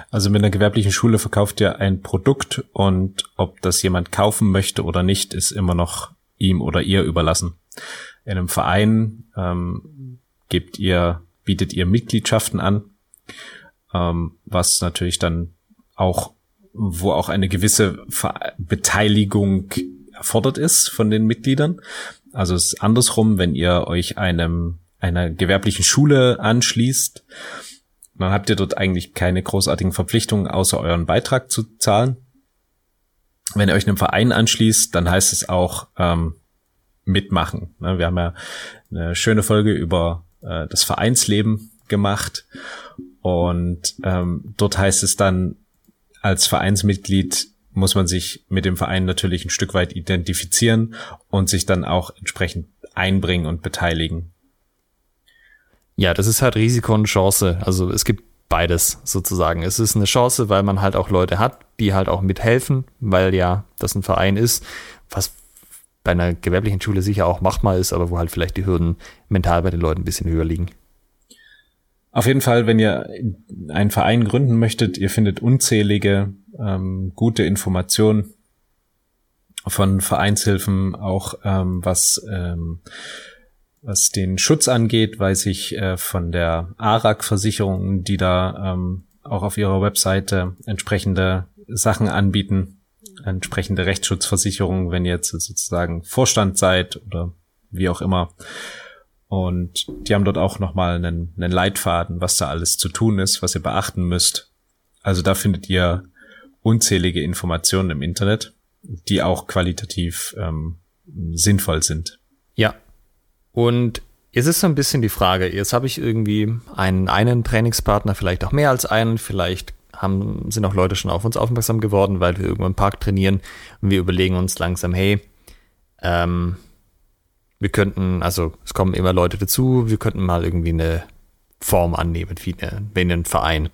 also mit einer gewerblichen Schule verkauft ihr ein Produkt und ob das jemand kaufen möchte oder nicht, ist immer noch ihm oder ihr überlassen. In einem Verein ähm, gebt ihr, bietet ihr Mitgliedschaften an, ähm, was natürlich dann auch wo auch eine gewisse Beteiligung erfordert ist von den Mitgliedern. Also es ist andersrum, wenn ihr euch einem einer gewerblichen Schule anschließt, dann habt ihr dort eigentlich keine großartigen Verpflichtungen, außer euren Beitrag zu zahlen. Wenn ihr euch einem Verein anschließt, dann heißt es auch ähm, mitmachen. Ne, wir haben ja eine schöne Folge über äh, das Vereinsleben gemacht und ähm, dort heißt es dann als Vereinsmitglied muss man sich mit dem Verein natürlich ein Stück weit identifizieren und sich dann auch entsprechend einbringen und beteiligen. Ja, das ist halt Risiko und Chance. Also es gibt beides sozusagen. Es ist eine Chance, weil man halt auch Leute hat, die halt auch mithelfen, weil ja das ein Verein ist, was bei einer gewerblichen Schule sicher auch machbar ist, aber wo halt vielleicht die Hürden mental bei den Leuten ein bisschen höher liegen. Auf jeden Fall, wenn ihr einen Verein gründen möchtet, ihr findet unzählige ähm, gute Informationen von Vereinshilfen, auch ähm, was ähm, was den Schutz angeht, weiß ich äh, von der ARAG-Versicherung, die da ähm, auch auf ihrer Webseite entsprechende Sachen anbieten, entsprechende Rechtsschutzversicherungen, wenn ihr jetzt sozusagen Vorstand seid oder wie auch immer. Und die haben dort auch nochmal einen, einen Leitfaden, was da alles zu tun ist, was ihr beachten müsst. Also da findet ihr unzählige Informationen im Internet, die auch qualitativ ähm, sinnvoll sind. Ja. Und jetzt ist so ein bisschen die Frage, jetzt habe ich irgendwie einen, einen Trainingspartner, vielleicht auch mehr als einen, vielleicht haben, sind auch Leute schon auf uns aufmerksam geworden, weil wir irgendwo im Park trainieren und wir überlegen uns langsam, hey, ähm, wir könnten, also es kommen immer Leute dazu, wir könnten mal irgendwie eine Form annehmen, wie, eine, wie einen Verein.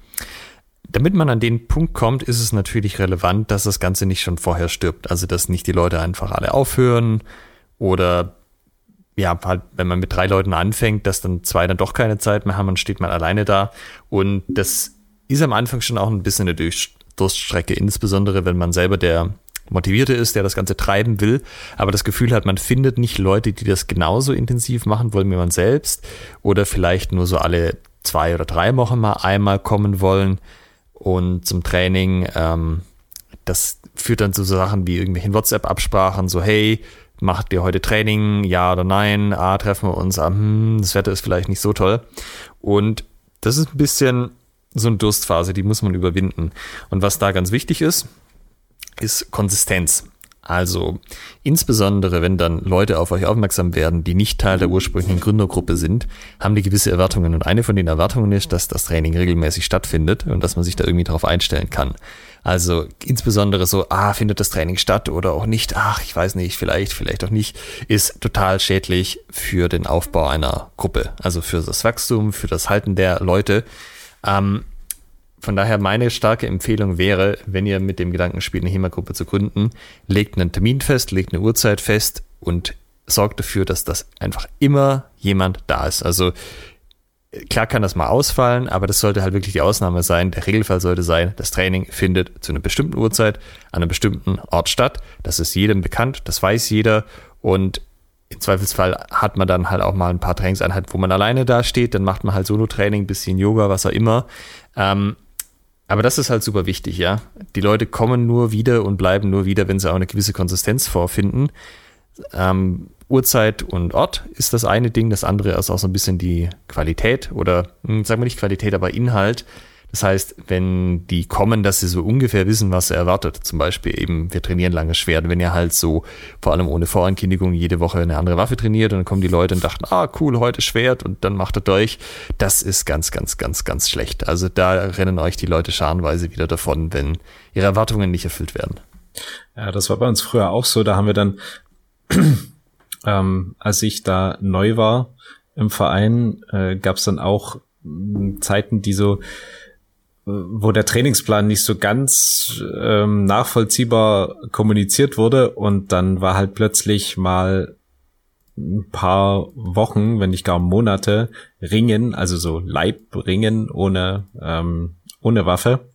Damit man an den Punkt kommt, ist es natürlich relevant, dass das Ganze nicht schon vorher stirbt. Also, dass nicht die Leute einfach alle aufhören oder ja, halt, wenn man mit drei Leuten anfängt, dass dann zwei dann doch keine Zeit mehr haben und steht man alleine da. Und das ist am Anfang schon auch ein bisschen eine Durststrecke, insbesondere wenn man selber der Motivierte ist, der das Ganze treiben will, aber das Gefühl hat, man findet nicht Leute, die das genauso intensiv machen wollen wie man selbst oder vielleicht nur so alle zwei oder drei Wochen mal einmal kommen wollen und zum Training. Ähm, das führt dann zu Sachen wie irgendwelchen WhatsApp-Absprachen, so hey, macht ihr heute Training, ja oder nein, ah, treffen wir uns, ah, hm, das Wetter ist vielleicht nicht so toll. Und das ist ein bisschen so eine Durstphase, die muss man überwinden. Und was da ganz wichtig ist, ist Konsistenz. Also insbesondere, wenn dann Leute auf euch aufmerksam werden, die nicht Teil der ursprünglichen Gründergruppe sind, haben die gewisse Erwartungen. Und eine von den Erwartungen ist, dass das Training regelmäßig stattfindet und dass man sich da irgendwie darauf einstellen kann. Also insbesondere so, ah, findet das Training statt oder auch nicht, ach, ich weiß nicht, vielleicht, vielleicht auch nicht, ist total schädlich für den Aufbau einer Gruppe. Also für das Wachstum, für das Halten der Leute. Ähm, von daher meine starke Empfehlung wäre, wenn ihr mit dem Gedanken spielt, eine HEMA-Gruppe zu gründen, legt einen Termin fest, legt eine Uhrzeit fest und sorgt dafür, dass das einfach immer jemand da ist. Also klar kann das mal ausfallen, aber das sollte halt wirklich die Ausnahme sein. Der Regelfall sollte sein, das Training findet zu einer bestimmten Uhrzeit an einem bestimmten Ort statt. Das ist jedem bekannt, das weiß jeder und im Zweifelsfall hat man dann halt auch mal ein paar Trainingseinheiten, wo man alleine da steht, dann macht man halt Solo-Training, bisschen Yoga, was auch immer. Ähm, Aber das ist halt super wichtig, ja. Die Leute kommen nur wieder und bleiben nur wieder, wenn sie auch eine gewisse Konsistenz vorfinden. Ähm, Uhrzeit und Ort ist das eine Ding, das andere ist auch so ein bisschen die Qualität oder hm, sagen wir nicht Qualität, aber Inhalt. Das heißt, wenn die kommen, dass sie so ungefähr wissen, was er erwartet. Zum Beispiel eben, wir trainieren langes Schwert. Wenn ihr halt so, vor allem ohne Vorankündigung, jede Woche eine andere Waffe trainiert und dann kommen die Leute und dachten, ah, cool, heute Schwert und dann macht er durch. Das ist ganz, ganz, ganz, ganz schlecht. Also da rennen euch die Leute scharenweise wieder davon, wenn ihre Erwartungen nicht erfüllt werden. Ja, das war bei uns früher auch so. Da haben wir dann, <clears throat> ähm, als ich da neu war im Verein, äh, gab es dann auch hm, Zeiten, die so wo der Trainingsplan nicht so ganz ähm, nachvollziehbar kommuniziert wurde und dann war halt plötzlich mal ein paar Wochen, wenn nicht gar Monate, Ringen, also so Leibringen ohne ähm, ohne Waffe.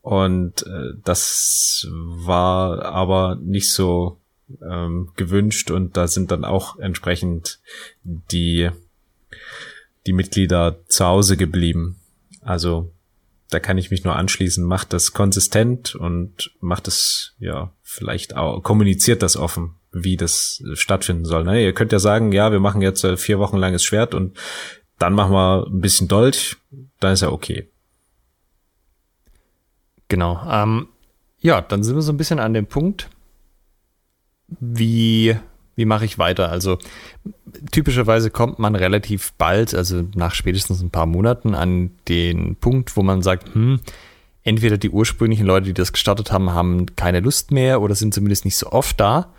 Und äh, das war aber nicht so ähm, gewünscht und da sind dann auch entsprechend die die Mitglieder zu Hause geblieben. Also da kann ich mich nur anschließen. Macht das konsistent und macht es, ja, vielleicht auch, kommuniziert das offen, wie das stattfinden soll. Ne? Ihr könnt ja sagen, ja, wir machen jetzt äh, vier Wochen langes Schwert und dann machen wir ein bisschen Dolch, dann ist ja okay. Genau. Ähm, ja, dann sind wir so ein bisschen an dem Punkt, wie wie mache ich weiter? Also typischerweise kommt man relativ bald, also nach spätestens ein paar Monaten, an den Punkt, wo man sagt, hm, entweder die ursprünglichen Leute, die das gestartet haben, haben keine Lust mehr oder sind zumindest nicht so oft da.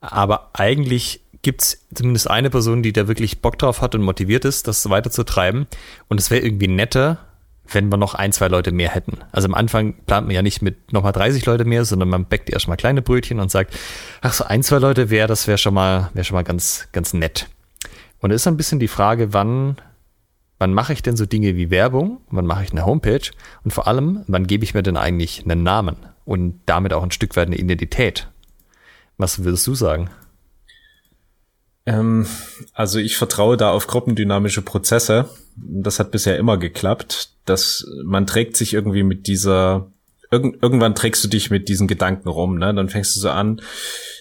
Aber eigentlich gibt es zumindest eine Person, die da wirklich Bock drauf hat und motiviert ist, das weiterzutreiben. Und es wäre irgendwie netter, wenn wir noch ein, zwei Leute mehr hätten. Also am Anfang plant man ja nicht mit nochmal 30 Leute mehr, sondern man backt erstmal kleine Brötchen und sagt, ach so ein, zwei Leute wäre, das wäre schon mal, wäre schon mal ganz, ganz nett. Und es ist ein bisschen die Frage, wann, wann mache ich denn so Dinge wie Werbung? Wann mache ich eine Homepage? Und vor allem, wann gebe ich mir denn eigentlich einen Namen? Und damit auch ein Stück weit eine Identität? Was würdest du sagen? Ähm, also ich vertraue da auf gruppendynamische Prozesse. Das hat bisher immer geklappt, dass man trägt sich irgendwie mit dieser Irgend, irgendwann trägst du dich mit diesen Gedanken rum, ne? Dann fängst du so an,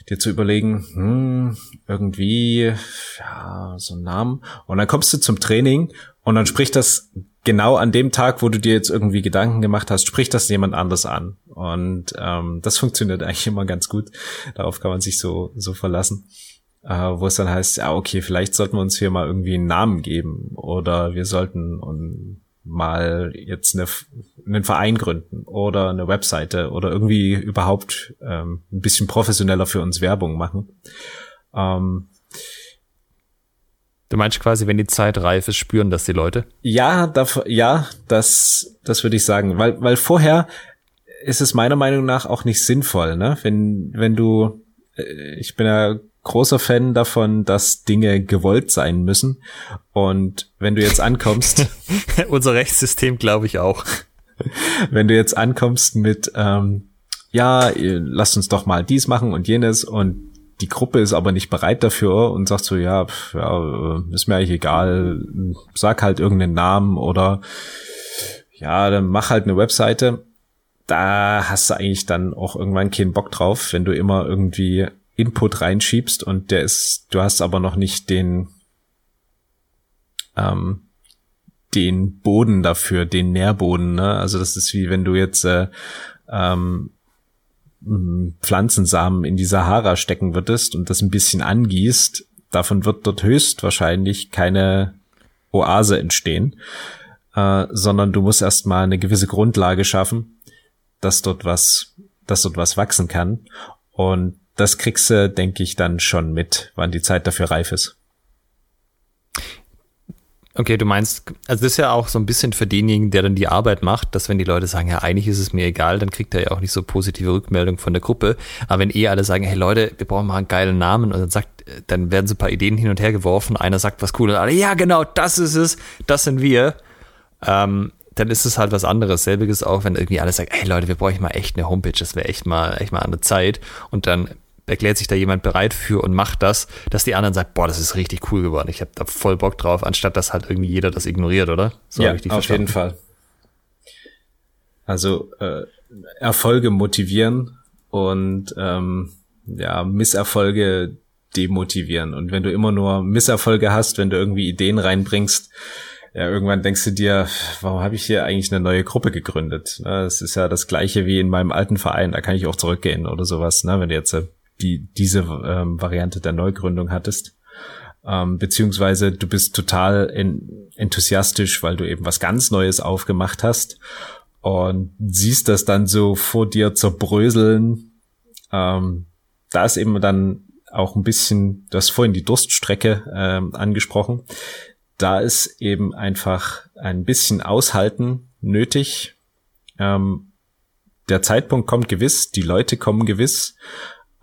dir zu überlegen, hm, irgendwie, ja, so ein Namen. Und dann kommst du zum Training und dann spricht das genau an dem Tag, wo du dir jetzt irgendwie Gedanken gemacht hast, spricht das jemand anders an. Und ähm, das funktioniert eigentlich immer ganz gut. Darauf kann man sich so, so verlassen äh, wo es dann heißt, ja, okay, vielleicht sollten wir uns hier mal irgendwie einen Namen geben oder wir sollten und mal jetzt eine, einen Verein gründen oder eine Webseite oder irgendwie überhaupt ähm, ein bisschen professioneller für uns Werbung machen. Ähm, Du meinst quasi, wenn die Zeit reif ist, spüren das die Leute? Ja, dafür, ja, das, das würde ich sagen, weil, weil vorher ist es meiner Meinung nach auch nicht sinnvoll, ne? Wenn, wenn du, äh, ich bin ja großer Fan davon, dass Dinge gewollt sein müssen. Und wenn du jetzt ankommst. <laughs> Unser Rechtssystem glaube ich auch. wenn du jetzt ankommst mit, ähm, ja, lass uns doch mal dies machen und jenes und die Gruppe ist aber nicht bereit dafür und sagt so, ja, pf, ja ist mir eigentlich egal, sag halt irgendeinen Namen oder ja, dann mach halt eine Webseite. Da hast du eigentlich dann auch irgendwann keinen Bock drauf, wenn du immer irgendwie Input reinschiebst und der ist, du hast aber noch nicht den, ähm, den Boden dafür, den Nährboden, ne? Also das ist wie wenn du jetzt äh, ähm, Pflanzensamen in die Sahara stecken würdest und das ein bisschen angießt, davon wird dort höchstwahrscheinlich keine Oase entstehen, äh, sondern du musst erstmal eine gewisse Grundlage schaffen, dass dort was, dass dort was wachsen kann. Und das kriegst du, denke ich, dann schon mit, wann die Zeit dafür reif ist. Okay, du meinst, also das ist ja auch so ein bisschen für denjenigen, der dann die Arbeit macht, dass wenn die Leute sagen, ja, eigentlich ist es mir egal, dann kriegt er ja auch nicht so positive Rückmeldung von der Gruppe. Aber wenn eh alle sagen, hey Leute, wir brauchen mal einen geilen Namen und dann sagt, dann werden so ein paar Ideen hin und her geworfen, einer sagt was cool und alle, ja, genau, das ist es, das sind wir. Ähm, dann ist es halt was anderes. Selbiges auch, wenn irgendwie alle sagen, hey Leute, wir brauchen mal echt eine Homepage, das wäre echt mal, echt mal an der Zeit. Und dann erklärt sich da jemand bereit für und macht das, dass die anderen sagen, boah, das ist richtig cool geworden. Ich habe da voll Bock drauf, anstatt dass halt irgendwie jeder das ignoriert, oder? So ja, auf jeden Fall. Also äh, Erfolge motivieren und ähm, ja, Misserfolge demotivieren. Und wenn du immer nur Misserfolge hast, wenn du irgendwie Ideen reinbringst, ja, irgendwann denkst du dir, warum habe ich hier eigentlich eine neue Gruppe gegründet? Es ist ja das gleiche wie in meinem alten Verein, da kann ich auch zurückgehen oder sowas, ne? wenn du jetzt äh, die, diese ähm, Variante der Neugründung hattest. Ähm, beziehungsweise du bist total in, enthusiastisch, weil du eben was ganz Neues aufgemacht hast und siehst das dann so vor dir zerbröseln. Ähm, da ist eben dann auch ein bisschen, du hast vorhin die Durststrecke ähm, angesprochen. Da ist eben einfach ein bisschen Aushalten nötig. Ähm, der Zeitpunkt kommt gewiss, die Leute kommen gewiss.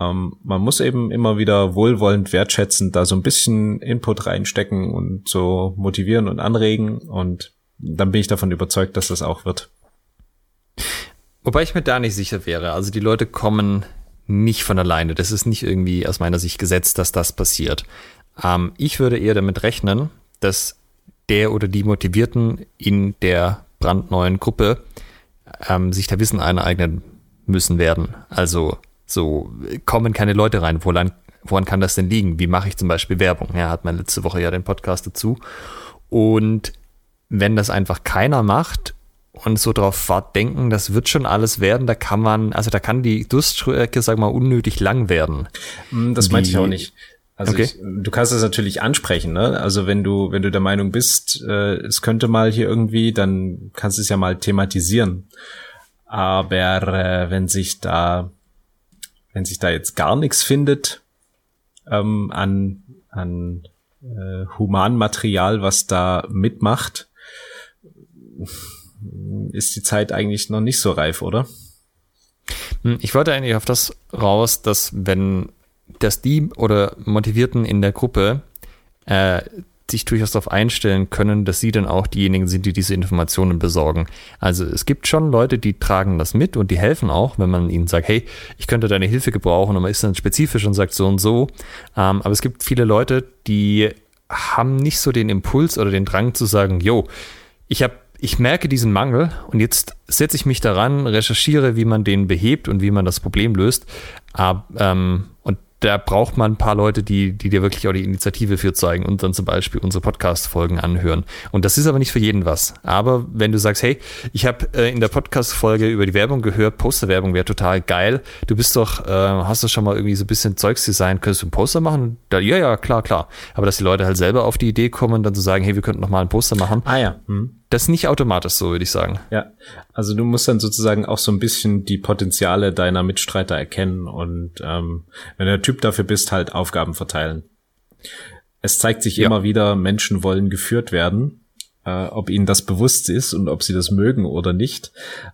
Ähm, man muss eben immer wieder wohlwollend wertschätzen, da so ein bisschen Input reinstecken und so motivieren und anregen. Und dann bin ich davon überzeugt, dass das auch wird. Wobei ich mir da nicht sicher wäre. Also die Leute kommen nicht von alleine. Das ist nicht irgendwie aus meiner Sicht gesetzt, dass das passiert. Ähm, ich würde eher damit rechnen, dass der oder die Motivierten in der brandneuen Gruppe ähm, sich da Wissen aneignen müssen werden. Also so kommen keine Leute rein. Woran, woran kann das denn liegen? Wie mache ich zum Beispiel Werbung? Ja, hat man letzte Woche ja den Podcast dazu. Und wenn das einfach keiner macht und so drauf denken, das wird schon alles werden, da kann man, also da kann die Durststrecke, sag mal, unnötig lang werden. Hm, das meinte ich auch nicht. Also okay. ich, du kannst es natürlich ansprechen, ne? Also wenn du, wenn du der Meinung bist, äh, es könnte mal hier irgendwie, dann kannst du es ja mal thematisieren. Aber äh, wenn sich da, wenn sich da jetzt gar nichts findet ähm, an, an äh, Humanmaterial, was da mitmacht, ist die Zeit eigentlich noch nicht so reif, oder? Hm, ich wollte eigentlich auf das raus, dass wenn, dass die oder Motivierten in der Gruppe äh, sich durchaus darauf einstellen können, dass sie dann auch diejenigen sind, die diese Informationen besorgen. Also es gibt schon Leute, die tragen das mit und die helfen auch, wenn man ihnen sagt, hey, ich könnte deine Hilfe gebrauchen und man ist dann spezifisch und sagt so und so. Ähm, aber es gibt viele Leute, die haben nicht so den Impuls oder den Drang zu sagen, yo, ich habe ich merke diesen Mangel und jetzt setze ich mich daran, recherchiere, wie man den behebt und wie man das Problem löst. Aber, ähm, da braucht man ein paar Leute, die, die dir wirklich auch die Initiative für zeigen und dann zum Beispiel unsere Podcast-Folgen anhören. Und das ist aber nicht für jeden was. Aber wenn du sagst, hey, ich habe äh, in der Podcast-Folge über die Werbung gehört, Posterwerbung wäre total geil. Du bist doch, äh, hast du schon mal irgendwie so ein bisschen Zeugs könntest du ein Poster machen? Da, ja, ja, klar, klar. Aber dass die Leute halt selber auf die Idee kommen, dann zu sagen, hey, wir könnten noch mal ein Poster machen. Ah ja. Hm. Das ist nicht automatisch so, würde ich sagen. Ja, also du musst dann sozusagen auch so ein bisschen die Potenziale deiner Mitstreiter erkennen und ähm, wenn du der Typ dafür bist, halt Aufgaben verteilen. Es zeigt sich ja. immer wieder, Menschen wollen geführt werden, äh, ob ihnen das bewusst ist und ob sie das mögen oder nicht.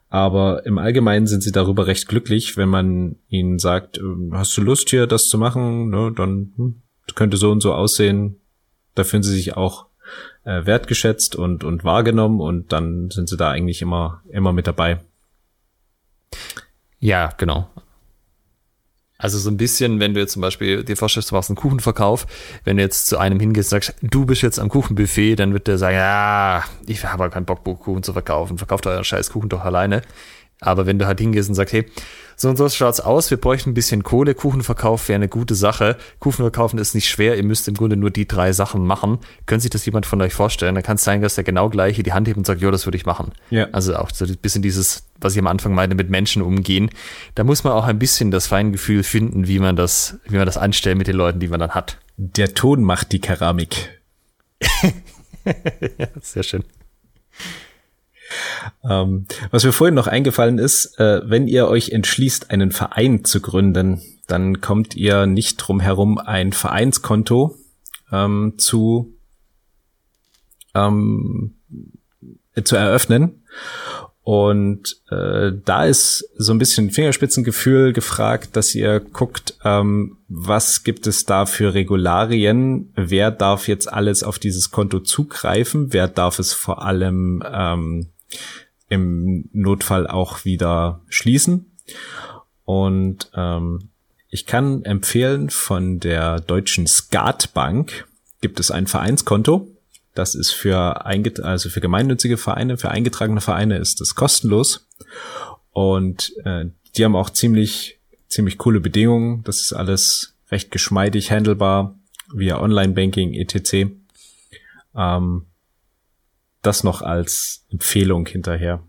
Aber im Allgemeinen sind sie darüber recht glücklich, wenn man ihnen sagt, ähm, hast du Lust hier das zu machen? Ne, dann hm, könnte so und so aussehen. Da fühlen sie sich auch äh, wertgeschätzt und, und wahrgenommen und dann sind sie da eigentlich immer, immer mit dabei. Ja, genau. Also so ein bisschen, wenn du jetzt zum Beispiel dir vorstellst, du machst einen Kuchenverkauf, wenn du jetzt zu einem hingehst und sagst, du bist jetzt am Kuchenbuffet, dann wird der sagen, ja, ich habe keinen Bock, Kuchen zu verkaufen, verkauft euren scheiß Kuchen doch alleine. Aber wenn du halt hingehst und sagst, hey, so und so schaut's aus, wir bräuchten ein bisschen Kohle, Kuchenverkauf wäre eine gute Sache. Kuchen verkaufen ist nicht schwer, ihr müsst im Grunde nur die drei Sachen machen. Können sich das jemand von euch vorstellen? Dann kann es sein, dass der genau gleiche die Hand hebt und sagt, jo, das würde ich machen. Ja. Also auch so ein bisschen dieses, was ich am Anfang meinte, mit Menschen umgehen. Da muss man auch ein bisschen das Feingefühl finden, wie man das, wie man das anstellt mit den Leuten, die man dann hat. Der Ton macht die Keramik. <laughs> ja, sehr schön. Ähm, was mir vorhin noch eingefallen ist, äh, wenn ihr euch entschließt, einen Verein zu gründen, dann kommt ihr nicht drum herum, ein Vereinskonto ähm, zu ähm, zu eröffnen. Und äh, da ist so ein bisschen Fingerspitzengefühl gefragt, dass ihr guckt, ähm, was gibt es da für Regularien, wer darf jetzt alles auf dieses Konto zugreifen, wer darf es vor allem ähm, im Notfall auch wieder schließen. Und ähm, ich kann empfehlen, von der deutschen Skatbank gibt es ein Vereinskonto. Das ist für also für gemeinnützige Vereine, für eingetragene Vereine ist das kostenlos. Und äh, die haben auch ziemlich, ziemlich coole Bedingungen. Das ist alles recht geschmeidig handelbar via Online-Banking, etc. Ähm, das noch als Empfehlung hinterher.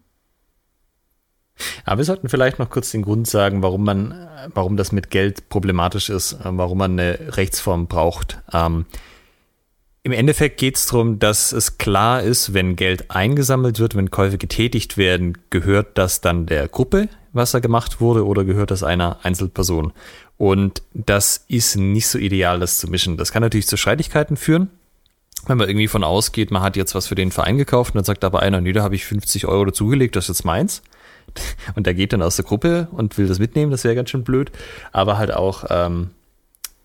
Aber wir sollten vielleicht noch kurz den Grund sagen, warum man, warum das mit Geld problematisch ist, äh, warum man eine Rechtsform braucht. Ähm, Im Endeffekt geht es darum, dass es klar ist, wenn Geld eingesammelt wird, wenn Käufe getätigt werden, gehört das dann der Gruppe, was da gemacht wurde, oder gehört das einer Einzelperson? Und das ist nicht so ideal, das zu mischen. Das kann natürlich zu Streitigkeiten führen wenn man irgendwie von ausgeht, man hat jetzt was für den Verein gekauft und dann sagt aber einer, nee, da habe ich 50 Euro dazugelegt, das ist jetzt meins. <laughs> Und der geht dann aus der Gruppe und will das mitnehmen, das wäre ganz schön blöd. Aber halt auch, ähm,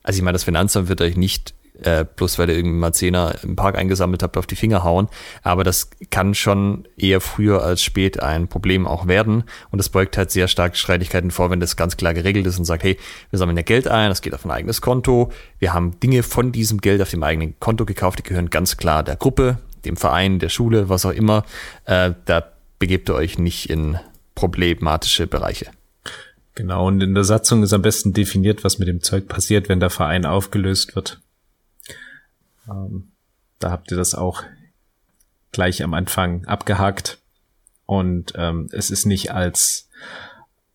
also ich meine, das Finanzamt wird euch nicht äh, bloß weil ihr irgendwie mal Zehner im Park eingesammelt habt, auf die Finger hauen. Aber das kann schon eher früher als spät ein Problem auch werden. Und das beugt halt sehr stark Streitigkeiten vor, wenn das ganz klar geregelt ist und sagt, hey, wir sammeln ja Geld ein, das geht auf ein eigenes Konto. Wir haben Dinge von diesem Geld auf dem eigenen Konto gekauft, die gehören ganz klar der Gruppe, dem Verein, der Schule, was auch immer. Äh, da begebt ihr euch nicht in problematische Bereiche. Genau, und in der Satzung ist am besten definiert, was mit dem Zeug passiert, wenn der Verein aufgelöst wird. Ähm, da habt ihr das auch gleich am Anfang abgehakt. Und ähm, es ist nicht als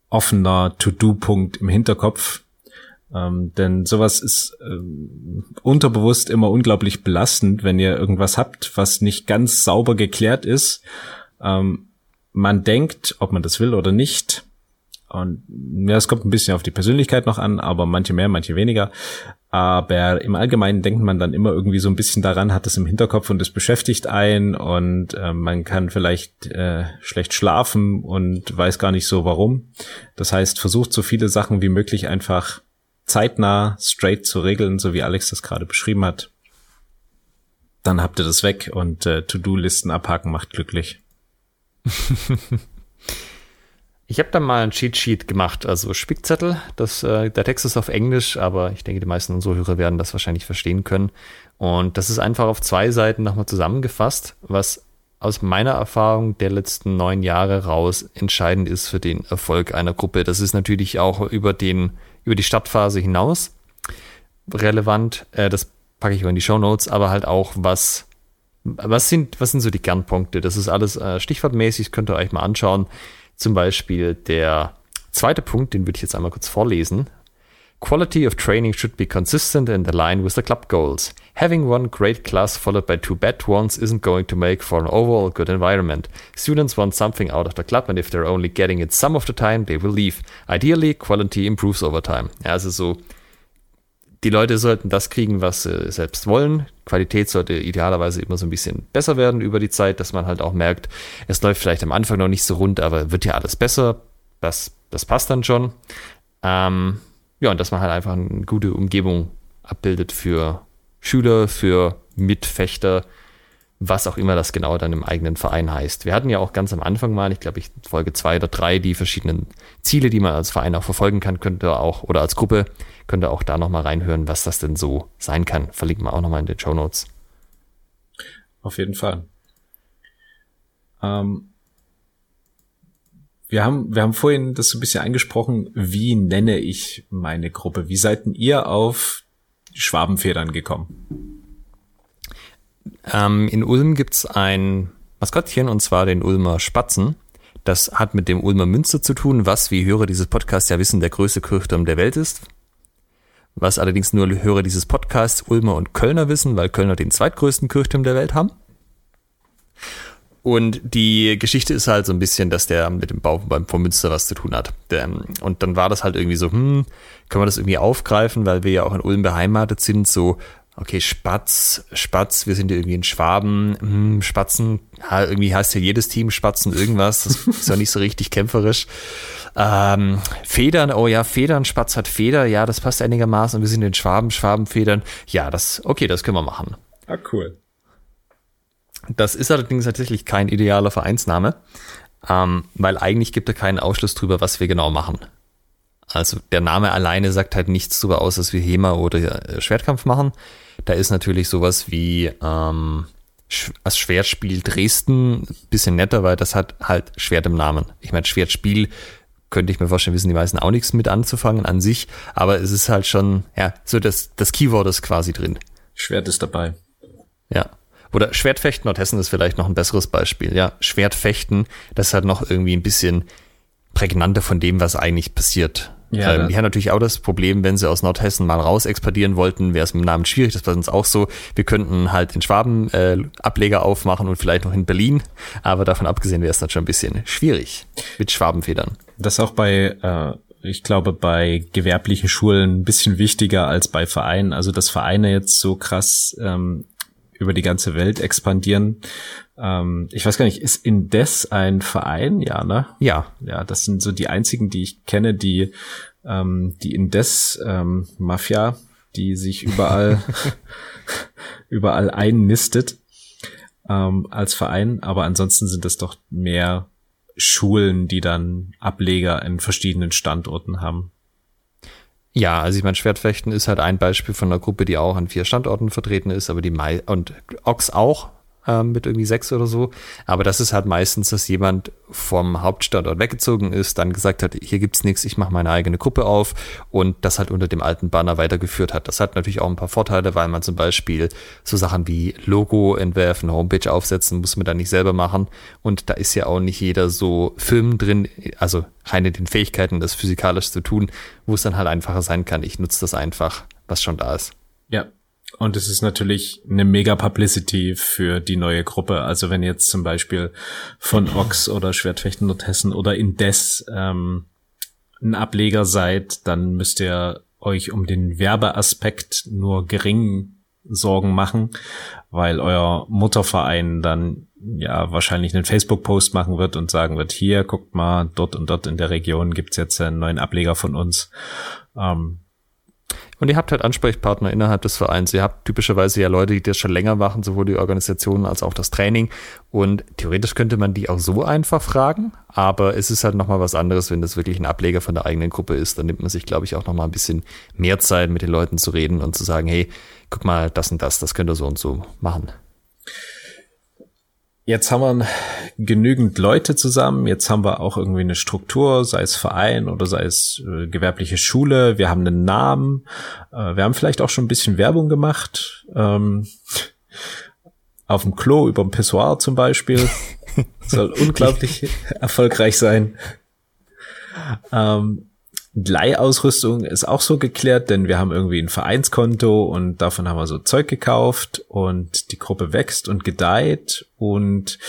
offener To-Do-Punkt im Hinterkopf. Ähm, denn sowas ist ähm, unterbewusst immer unglaublich belastend, wenn ihr irgendwas habt, was nicht ganz sauber geklärt ist. Ähm, man denkt, ob man das will oder nicht. Und ja, es kommt ein bisschen auf die Persönlichkeit noch an, aber manche mehr, manche weniger. Aber im Allgemeinen denkt man dann immer irgendwie so ein bisschen daran, hat es im Hinterkopf und es beschäftigt einen und äh, man kann vielleicht äh, schlecht schlafen und weiß gar nicht so warum. Das heißt, versucht so viele Sachen wie möglich einfach zeitnah, straight zu regeln, so wie Alex das gerade beschrieben hat. Dann habt ihr das weg und äh, To-Do-Listen abhaken macht glücklich. <laughs> Ich habe da mal ein Cheat Sheet gemacht, also Spickzettel. Das, äh, der Text ist auf Englisch, aber ich denke, die meisten unserer Hörer werden das wahrscheinlich verstehen können. Und das ist einfach auf zwei Seiten nochmal zusammengefasst, was aus meiner Erfahrung der letzten neun Jahre raus entscheidend ist für den Erfolg einer Gruppe. Das ist natürlich auch über den, über die Startphase hinaus relevant. Äh, das packe ich auch in die Show Notes, aber halt auch was, was sind, was sind so die Kernpunkte? Das ist alles äh, stichwortmäßig, könnt ihr euch mal anschauen. Zum Beispiel der zweite Punkt, den würde ich jetzt einmal kurz vorlesen. Quality of training should be consistent and align with the club goals. Having one great class followed by two bad ones isn't going to make for an overall good environment. Students want something out of the club and if they're only getting it some of the time, they will leave. Ideally, quality improves over time. Also so die Leute sollten das kriegen, was sie selbst wollen. Qualität sollte idealerweise immer so ein bisschen besser werden über die Zeit, dass man halt auch merkt, es läuft vielleicht am Anfang noch nicht so rund, aber wird ja alles besser. Das, das passt dann schon. Ähm, ja, und dass man halt einfach eine gute Umgebung abbildet für Schüler, für Mitfechter, was auch immer das genau dann im eigenen Verein heißt. Wir hatten ja auch ganz am Anfang mal, ich glaube, ich Folge zwei oder drei, die verschiedenen Ziele, die man als Verein auch verfolgen kann, könnte auch, oder als Gruppe, könnte auch da nochmal reinhören, was das denn so sein kann. Verlinken wir auch nochmal in den Show Notes. Auf jeden Fall. Ähm, wir haben, wir haben vorhin das so ein bisschen angesprochen, wie nenne ich meine Gruppe? Wie seid ihr auf Schwabenfedern gekommen? Ähm, in Ulm gibt's ein Maskottchen und zwar den Ulmer Spatzen. Das hat mit dem Ulmer Münster zu tun, was, wie Hörer dieses Podcasts ja wissen, der größte Kirchturm der Welt ist. Was allerdings nur Hörer dieses Podcasts Ulmer und Kölner wissen, weil Kölner den zweitgrößten Kirchturm der Welt haben. Und die Geschichte ist halt so ein bisschen, dass der mit dem Bau beim vom Münster was zu tun hat. Und dann war das halt irgendwie so, hm, können wir das irgendwie aufgreifen, weil wir ja auch in Ulm beheimatet sind, so okay, Spatz, Spatz, wir sind ja irgendwie in Schwaben, hm, Spatzen, ja, irgendwie heißt ja jedes Team Spatzen irgendwas, das ist ja nicht so richtig kämpferisch. Ähm, Federn, oh ja, Federn, Spatz hat Feder, ja, das passt einigermaßen, wir sind in Schwaben, Schwabenfedern, ja, das, okay, das können wir machen. Ah, cool. Das ist allerdings tatsächlich kein idealer Vereinsname, ähm, weil eigentlich gibt er keinen Ausschluss drüber, was wir genau machen. Also der Name alleine sagt halt nichts darüber aus, dass wir HEMA oder äh, Schwertkampf machen. Da ist natürlich sowas wie ähm, das Schwertspiel Dresden bisschen netter, weil das hat halt Schwert im Namen. Ich meine, Schwertspiel könnte ich mir vorstellen, wissen die meisten auch nichts mit anzufangen an sich, aber es ist halt schon, ja, so das, das Keyword ist quasi drin. Schwert ist dabei. Ja. Oder Schwertfechten, Nordhessen ist vielleicht noch ein besseres Beispiel. Ja, Schwertfechten, das ist halt noch irgendwie ein bisschen prägnanter von dem, was eigentlich passiert. Ja, ähm, die haben natürlich auch das Problem, wenn sie aus Nordhessen mal raus expandieren wollten, wäre es mit dem Namen schwierig. Das war uns auch so. Wir könnten halt in Schwaben äh, Ableger aufmachen und vielleicht noch in Berlin. Aber davon abgesehen wäre es dann schon ein bisschen schwierig mit Schwabenfedern. Das auch bei, äh, ich glaube, bei gewerblichen Schulen ein bisschen wichtiger als bei Vereinen. Also dass Vereine jetzt so krass ähm, über die ganze Welt expandieren. Ähm, ich weiß gar nicht, ist Indes ein Verein? Ja, ne? Ja. Ja, das sind so die einzigen, die ich kenne, die ähm, die Indes ähm, Mafia, die sich überall <laughs> <laughs> überall einnistet ähm, als Verein. Aber ansonsten sind es doch mehr Schulen, die dann Ableger in verschiedenen Standorten haben. Ja, also ich meine, Schwertfechten ist halt ein Beispiel von einer Gruppe, die auch an vier Standorten vertreten ist, aber die Mai und Ox auch, ähm, mit irgendwie sechs oder so. Aber das ist halt meistens, dass jemand vom Hauptstandort weggezogen ist, dann gesagt hat, hier gibt's nichts, ich mache meine eigene Gruppe auf und das halt unter dem alten Banner weitergeführt hat. Das hat natürlich auch ein paar Vorteile, weil man zum Beispiel so Sachen wie Logo entwerfen, Homepage aufsetzen, muss man dann nicht selber machen. Und da ist ja auch nicht jeder so Film drin, also rein in den Fähigkeiten, das physikalisch zu tun, wo es dann halt einfacher sein kann. Ich nutze das einfach, was schon da ist. Ja, und es ist natürlich eine mega Publicity für die neue Gruppe. Also wenn jetzt zum Beispiel von Ox oder Schwertfechten Nordhessen oder Indes ähm, ein Ableger seid, dann müsst ihr euch um den Werbeaspekt nur gering Sorgen machen, weil euer Mutterverein dann ja wahrscheinlich einen Facebook-Post machen wird und sagen wird, hier, guckt mal, dort und dort in der Region gibt's jetzt einen neuen Ableger von uns. Ähm, und ihr habt halt Ansprechpartner innerhalb des Vereins. Ihr habt typischerweise ja Leute, die das schon länger machen, sowohl die Organisation als auch das Training. Und theoretisch könnte man die auch so einfach fragen. Aber es ist halt nochmal was anderes, wenn das wirklich ein Ableger von der eigenen Gruppe ist. Dann nimmt man sich, glaube ich, auch nochmal ein bisschen mehr Zeit, mit den Leuten zu reden und zu sagen, hey, guck mal, das und das, das könnt ihr so und so machen. Jetzt haben wir genügend Leute zusammen, jetzt haben wir auch irgendwie eine Struktur, sei es Verein oder sei es äh, gewerbliche Schule, wir haben einen Namen, äh, wir haben vielleicht auch schon ein bisschen Werbung gemacht, ähm, auf dem Klo über dem Pissoir zum Beispiel, <laughs> soll unglaublich erfolgreich sein. Ähm, Leihausrüstung ist auch so geklärt, denn wir haben irgendwie ein Vereinskonto und davon haben wir so Zeug gekauft und die Gruppe wächst und gedeiht und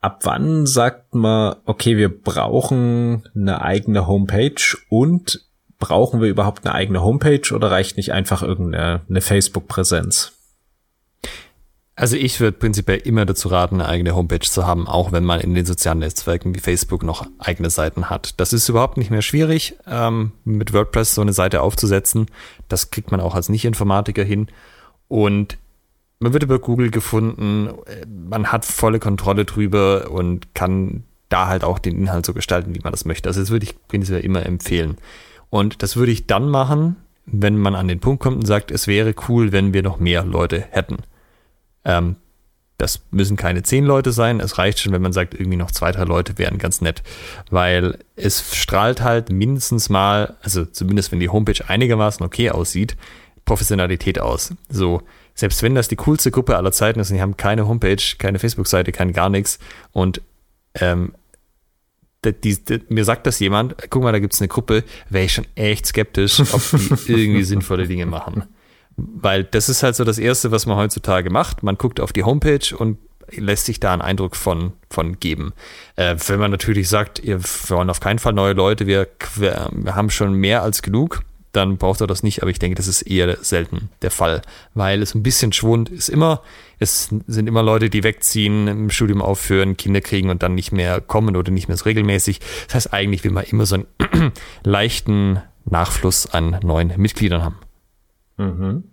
ab wann sagt man, okay, wir brauchen eine eigene Homepage und brauchen wir überhaupt eine eigene Homepage oder reicht nicht einfach irgendeine Facebook-Präsenz? Also ich würde prinzipiell immer dazu raten, eine eigene Homepage zu haben, auch wenn man in den sozialen Netzwerken wie Facebook noch eigene Seiten hat. Das ist überhaupt nicht mehr schwierig, ähm, mit WordPress so eine Seite aufzusetzen. Das kriegt man auch als Nicht-Informatiker hin. Und man wird über Google gefunden, man hat volle Kontrolle drüber und kann da halt auch den Inhalt so gestalten, wie man das möchte. Also das würde ich prinzipiell immer empfehlen. Und das würde ich dann machen, wenn man an den Punkt kommt und sagt, es wäre cool, wenn wir noch mehr Leute hätten. Ähm, das müssen keine zehn Leute sein. Es reicht schon, wenn man sagt, irgendwie noch zwei, drei Leute wären ganz nett. Weil es strahlt halt mindestens mal, also zumindest wenn die Homepage einigermaßen okay aussieht, Professionalität aus. So, selbst wenn das die coolste Gruppe aller Zeiten ist und die haben keine Homepage, keine Facebook-Seite, kein gar nichts und ähm, die, die, mir sagt das jemand, guck mal, da gibt es eine Gruppe, wäre ich schon echt skeptisch, ob die <laughs> irgendwie sinnvolle Dinge machen. Weil das ist halt so das Erste, was man heutzutage macht. Man guckt auf die Homepage und lässt sich da einen Eindruck von, von geben. Äh, wenn man natürlich sagt, wir wollen auf keinen Fall neue Leute, wir, wir haben schon mehr als genug, dann braucht er das nicht, aber ich denke, das ist eher selten der Fall, weil es ein bisschen Schwund ist immer, es sind immer Leute, die wegziehen, im Studium aufhören, Kinder kriegen und dann nicht mehr kommen oder nicht mehr so regelmäßig. Das heißt, eigentlich will man immer so einen <clears throat> leichten Nachfluss an neuen Mitgliedern haben. Mhm.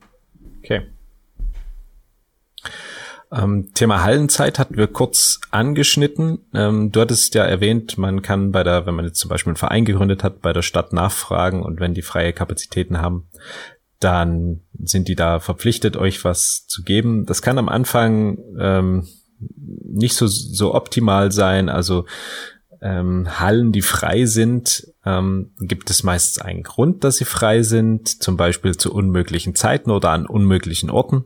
Ähm, Thema Hallenzeit hatten wir kurz angeschnitten. Ähm, du hattest ja erwähnt, man kann bei der, wenn man jetzt zum Beispiel einen Verein gegründet hat, bei der Stadt nachfragen und wenn die freie Kapazitäten haben, dann sind die da verpflichtet, euch was zu geben. Das kann am Anfang ähm, nicht so, so optimal sein. Also ähm, Hallen, die frei sind, ähm, gibt es meistens einen Grund, dass sie frei sind, zum Beispiel zu unmöglichen Zeiten oder an unmöglichen Orten.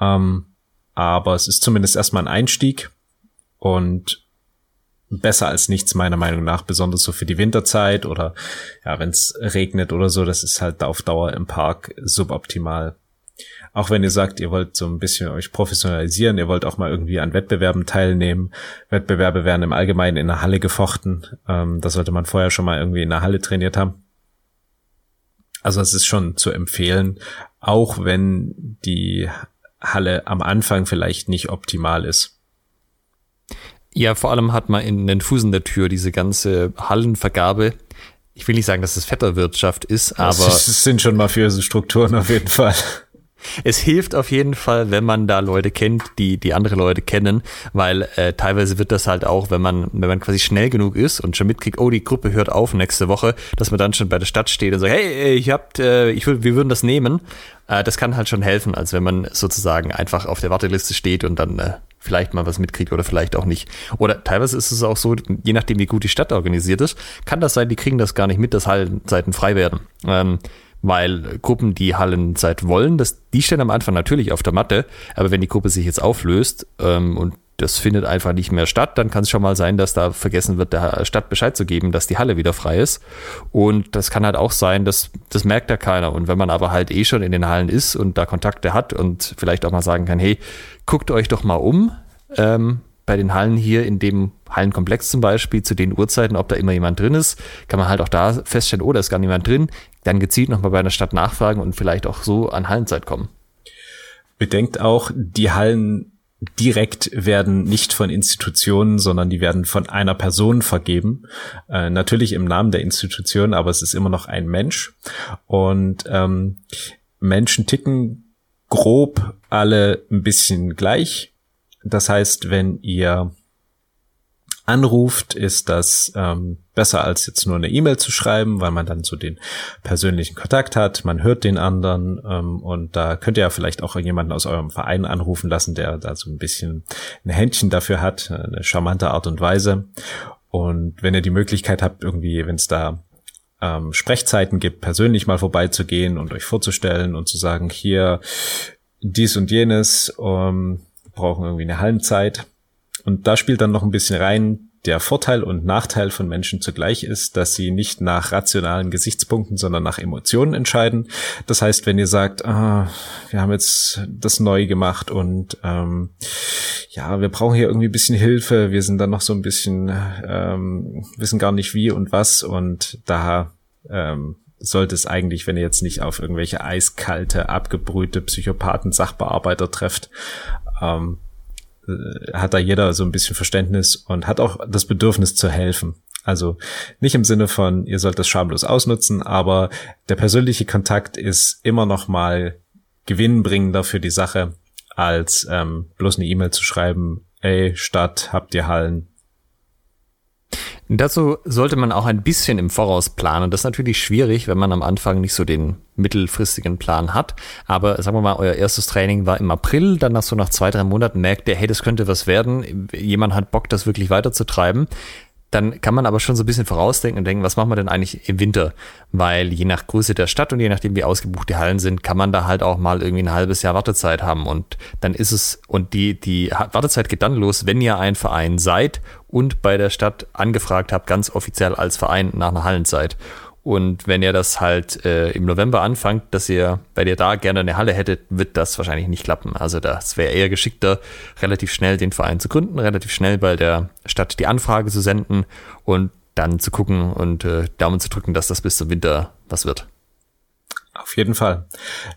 Ähm, aber es ist zumindest erstmal ein Einstieg und besser als nichts meiner Meinung nach, besonders so für die Winterzeit oder ja, wenn es regnet oder so, das ist halt auf Dauer im Park suboptimal. Auch wenn ihr sagt, ihr wollt so ein bisschen euch professionalisieren, ihr wollt auch mal irgendwie an Wettbewerben teilnehmen. Wettbewerbe werden im Allgemeinen in der Halle gefochten. Ähm, da sollte man vorher schon mal irgendwie in der Halle trainiert haben. Also es ist schon zu empfehlen, auch wenn die Halle am Anfang vielleicht nicht optimal ist. Ja, vor allem hat man in den Fußen der Tür diese ganze Hallenvergabe. Ich will nicht sagen, dass es Vetterwirtschaft ist, aber. Es sind schon mafiöse Strukturen auf jeden Fall es hilft auf jeden Fall, wenn man da Leute kennt, die die andere Leute kennen, weil äh, teilweise wird das halt auch, wenn man wenn man quasi schnell genug ist und schon mitkriegt, oh die Gruppe hört auf nächste Woche, dass man dann schon bei der Stadt steht und sagt, hey, ich habt, äh, ich will, wir würden das nehmen. Äh, das kann halt schon helfen, als wenn man sozusagen einfach auf der Warteliste steht und dann äh, vielleicht mal was mitkriegt oder vielleicht auch nicht. Oder teilweise ist es auch so, je nachdem wie gut die Stadt organisiert ist, kann das sein, die kriegen das gar nicht mit, dass Hallenzeiten frei werden. Ähm, weil Gruppen, die Hallenzeit wollen, das, die stehen am Anfang natürlich auf der Matte, aber wenn die Gruppe sich jetzt auflöst ähm, und das findet einfach nicht mehr statt, dann kann es schon mal sein, dass da vergessen wird, der Stadt Bescheid zu geben, dass die Halle wieder frei ist. Und das kann halt auch sein, dass das merkt ja keiner. Und wenn man aber halt eh schon in den Hallen ist und da Kontakte hat und vielleicht auch mal sagen kann, hey, guckt euch doch mal um, ähm, bei den Hallen hier in dem Hallenkomplex zum Beispiel zu den Uhrzeiten, ob da immer jemand drin ist, kann man halt auch da feststellen, oh, da ist gar niemand drin, dann gezielt nochmal bei einer Stadt nachfragen und vielleicht auch so an Hallenzeit kommen. Bedenkt auch, die Hallen direkt werden nicht von Institutionen, sondern die werden von einer Person vergeben. Äh, natürlich im Namen der Institution, aber es ist immer noch ein Mensch. Und ähm, Menschen ticken grob alle ein bisschen gleich. Das heißt, wenn ihr anruft, ist das ähm, besser als jetzt nur eine E-Mail zu schreiben, weil man dann so den persönlichen Kontakt hat, man hört den anderen ähm, und da könnt ihr ja vielleicht auch jemanden aus eurem Verein anrufen lassen, der da so ein bisschen ein Händchen dafür hat, eine charmante Art und Weise. Und wenn ihr die Möglichkeit habt, irgendwie, wenn es da ähm, Sprechzeiten gibt, persönlich mal vorbeizugehen und euch vorzustellen und zu sagen, hier dies und jenes, ähm, brauchen irgendwie eine Hallenzeit. Und da spielt dann noch ein bisschen rein, der Vorteil und Nachteil von Menschen zugleich ist, dass sie nicht nach rationalen Gesichtspunkten, sondern nach Emotionen entscheiden. Das heißt, wenn ihr sagt, ah, wir haben jetzt das neu gemacht und ähm, ja, wir brauchen hier irgendwie ein bisschen Hilfe, wir sind dann noch so ein bisschen, ähm, wissen gar nicht wie und was und da ähm, sollte es eigentlich, wenn ihr jetzt nicht auf irgendwelche eiskalte, abgebrühte Psychopathen-Sachbearbeiter trefft, ähm, äh, hat da jeder so ein bisschen Verständnis und hat auch das Bedürfnis zu helfen. Also nicht im Sinne von, ihr sollt das schamlos ausnutzen, aber der persönliche Kontakt ist immer noch mal gewinnbringender für die Sache, als ähm, bloß eine E-Mail zu schreiben, ey, Stadt, habt ihr Hallen, Dazu sollte man auch ein bisschen im Voraus planen. Das ist natürlich schwierig, wenn man am Anfang nicht so den mittelfristigen Plan hat. Aber sagen wir mal, euer erstes Training war im April, dann nach so nach zwei, drei Monaten merkt ihr, hey, das könnte was werden. Jemand hat Bock, das wirklich weiterzutreiben dann kann man aber schon so ein bisschen vorausdenken und denken, was machen wir denn eigentlich im Winter? Weil je nach Größe der Stadt und je nachdem, wie ausgebucht die Hallen sind, kann man da halt auch mal irgendwie ein halbes Jahr Wartezeit haben. Und dann ist es, und die, die Wartezeit geht dann los, wenn ihr ein Verein seid und bei der Stadt angefragt habt, ganz offiziell als Verein nach einer Hallenzeit. Und wenn ihr das halt äh, im November anfangt, dass ihr, weil ihr da gerne eine Halle hättet, wird das wahrscheinlich nicht klappen. Also das wäre eher geschickter, relativ schnell den Verein zu gründen, relativ schnell bei der Stadt die Anfrage zu senden und dann zu gucken und äh, Daumen zu drücken, dass das bis zum Winter was wird. Auf jeden Fall.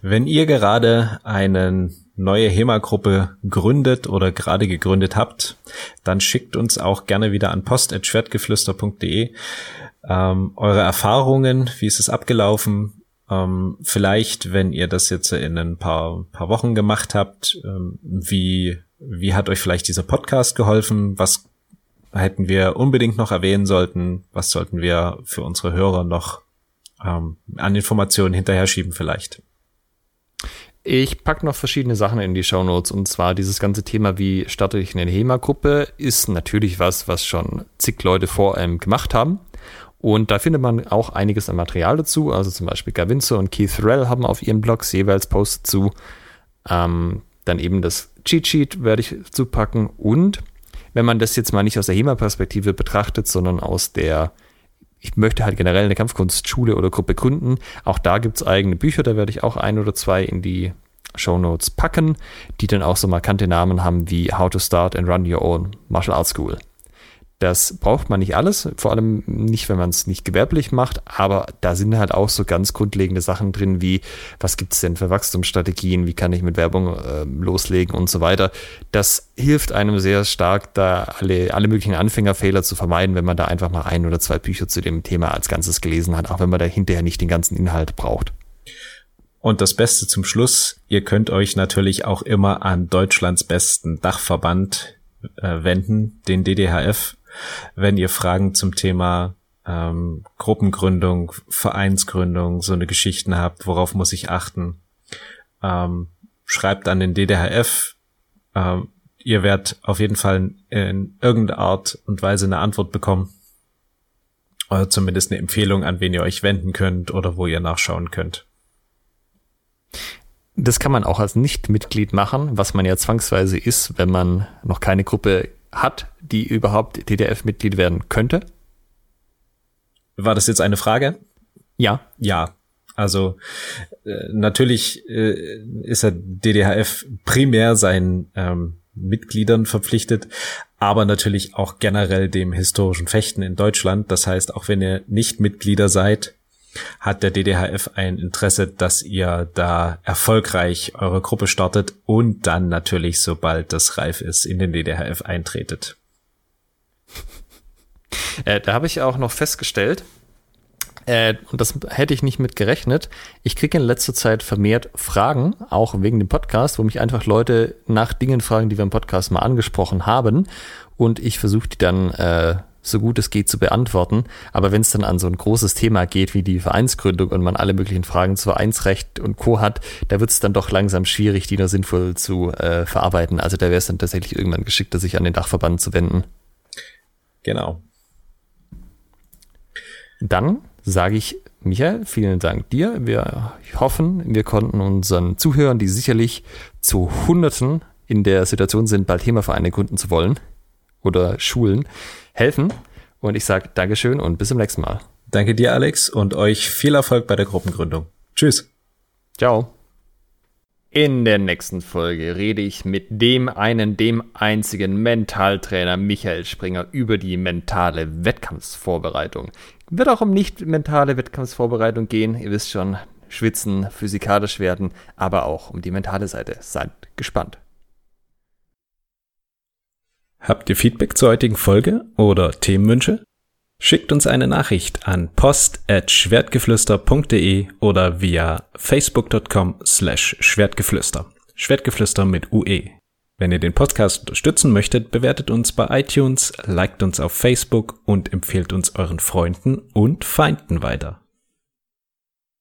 Wenn ihr gerade eine neue HEMA-Gruppe gründet oder gerade gegründet habt, dann schickt uns auch gerne wieder an post.schwertgeflüster.de ähm, eure Erfahrungen, wie ist es abgelaufen? Ähm, vielleicht, wenn ihr das jetzt in ein paar, paar Wochen gemacht habt, ähm, wie, wie hat euch vielleicht dieser Podcast geholfen? Was hätten wir unbedingt noch erwähnen sollten? Was sollten wir für unsere Hörer noch ähm, an Informationen hinterher schieben vielleicht? Ich packe noch verschiedene Sachen in die Show Notes und zwar dieses ganze Thema, wie starte ich eine HEMA-Gruppe, ist natürlich was, was schon zig Leute vor einem gemacht haben. Und da findet man auch einiges an Material dazu. Also zum Beispiel Gavinzo und Keith Thorell haben auf ihren Blogs jeweils Posts zu. Ähm, dann eben das Cheat Sheet werde ich zupacken. Und wenn man das jetzt mal nicht aus der HEMA-Perspektive betrachtet, sondern aus der ich möchte halt generell eine Kampfkunstschule oder Gruppe gründen. Auch da gibt es eigene Bücher, da werde ich auch ein oder zwei in die Show Notes packen, die dann auch so markante Namen haben wie How to Start and Run Your Own Martial Arts School. Das braucht man nicht alles, vor allem nicht, wenn man es nicht gewerblich macht, aber da sind halt auch so ganz grundlegende Sachen drin, wie was gibt es denn für Wachstumsstrategien, wie kann ich mit Werbung äh, loslegen und so weiter. Das hilft einem sehr stark, da alle, alle möglichen Anfängerfehler zu vermeiden, wenn man da einfach mal ein oder zwei Bücher zu dem Thema als Ganzes gelesen hat, auch wenn man da hinterher nicht den ganzen Inhalt braucht. Und das Beste zum Schluss, ihr könnt euch natürlich auch immer an Deutschlands besten Dachverband äh, wenden, den DDHF wenn ihr Fragen zum Thema ähm, Gruppengründung, Vereinsgründung, so eine Geschichten habt, worauf muss ich achten, ähm, schreibt an den DDHF. Ähm, ihr werdet auf jeden Fall in irgendeiner Art und Weise eine Antwort bekommen. Oder zumindest eine Empfehlung, an wen ihr euch wenden könnt oder wo ihr nachschauen könnt. Das kann man auch als Nichtmitglied machen, was man ja zwangsweise ist, wenn man noch keine Gruppe hat, die überhaupt DDF-Mitglied werden könnte? War das jetzt eine Frage? Ja. Ja. Also äh, natürlich äh, ist er DDHF primär seinen ähm, Mitgliedern verpflichtet, aber natürlich auch generell dem historischen Fechten in Deutschland. Das heißt, auch wenn ihr nicht Mitglieder seid, hat der DDHF ein Interesse, dass ihr da erfolgreich eure Gruppe startet und dann natürlich, sobald das reif ist, in den DDHF eintretet. <laughs> Äh, da habe ich auch noch festgestellt, äh, und das hätte ich nicht mit gerechnet. Ich kriege in letzter Zeit vermehrt Fragen, auch wegen dem Podcast, wo mich einfach Leute nach Dingen fragen, die wir im Podcast mal angesprochen haben. Und ich versuche die dann äh, so gut es geht zu beantworten. Aber wenn es dann an so ein großes Thema geht wie die Vereinsgründung und man alle möglichen Fragen zu Vereinsrecht und Co. hat, da wird es dann doch langsam schwierig, die noch sinnvoll zu äh, verarbeiten. Also da wäre es dann tatsächlich irgendwann geschickter, sich an den Dachverband zu wenden. Genau. Dann sage ich, Michael, vielen Dank dir. Wir hoffen, wir konnten unseren Zuhörern, die sicherlich zu Hunderten in der Situation sind, bald HEMA-Vereine gründen zu wollen oder Schulen, helfen. Und ich sage Dankeschön und bis zum nächsten Mal. Danke dir, Alex, und euch viel Erfolg bei der Gruppengründung. Tschüss. Ciao. In der nächsten Folge rede ich mit dem einen, dem einzigen Mentaltrainer Michael Springer über die mentale Wettkampfsvorbereitung. Wird auch um nicht mentale Wettkampfsvorbereitung gehen. Ihr wisst schon, schwitzen, physikalisch werden, aber auch um die mentale Seite. Seid gespannt. Habt ihr Feedback zur heutigen Folge oder Themenwünsche? Schickt uns eine Nachricht an post.schwertgeflüster.de oder via facebook.com slash schwertgeflüster. Schwertgeflüster mit UE. Wenn ihr den Podcast unterstützen möchtet, bewertet uns bei iTunes, liked uns auf Facebook und empfehlt uns euren Freunden und Feinden weiter.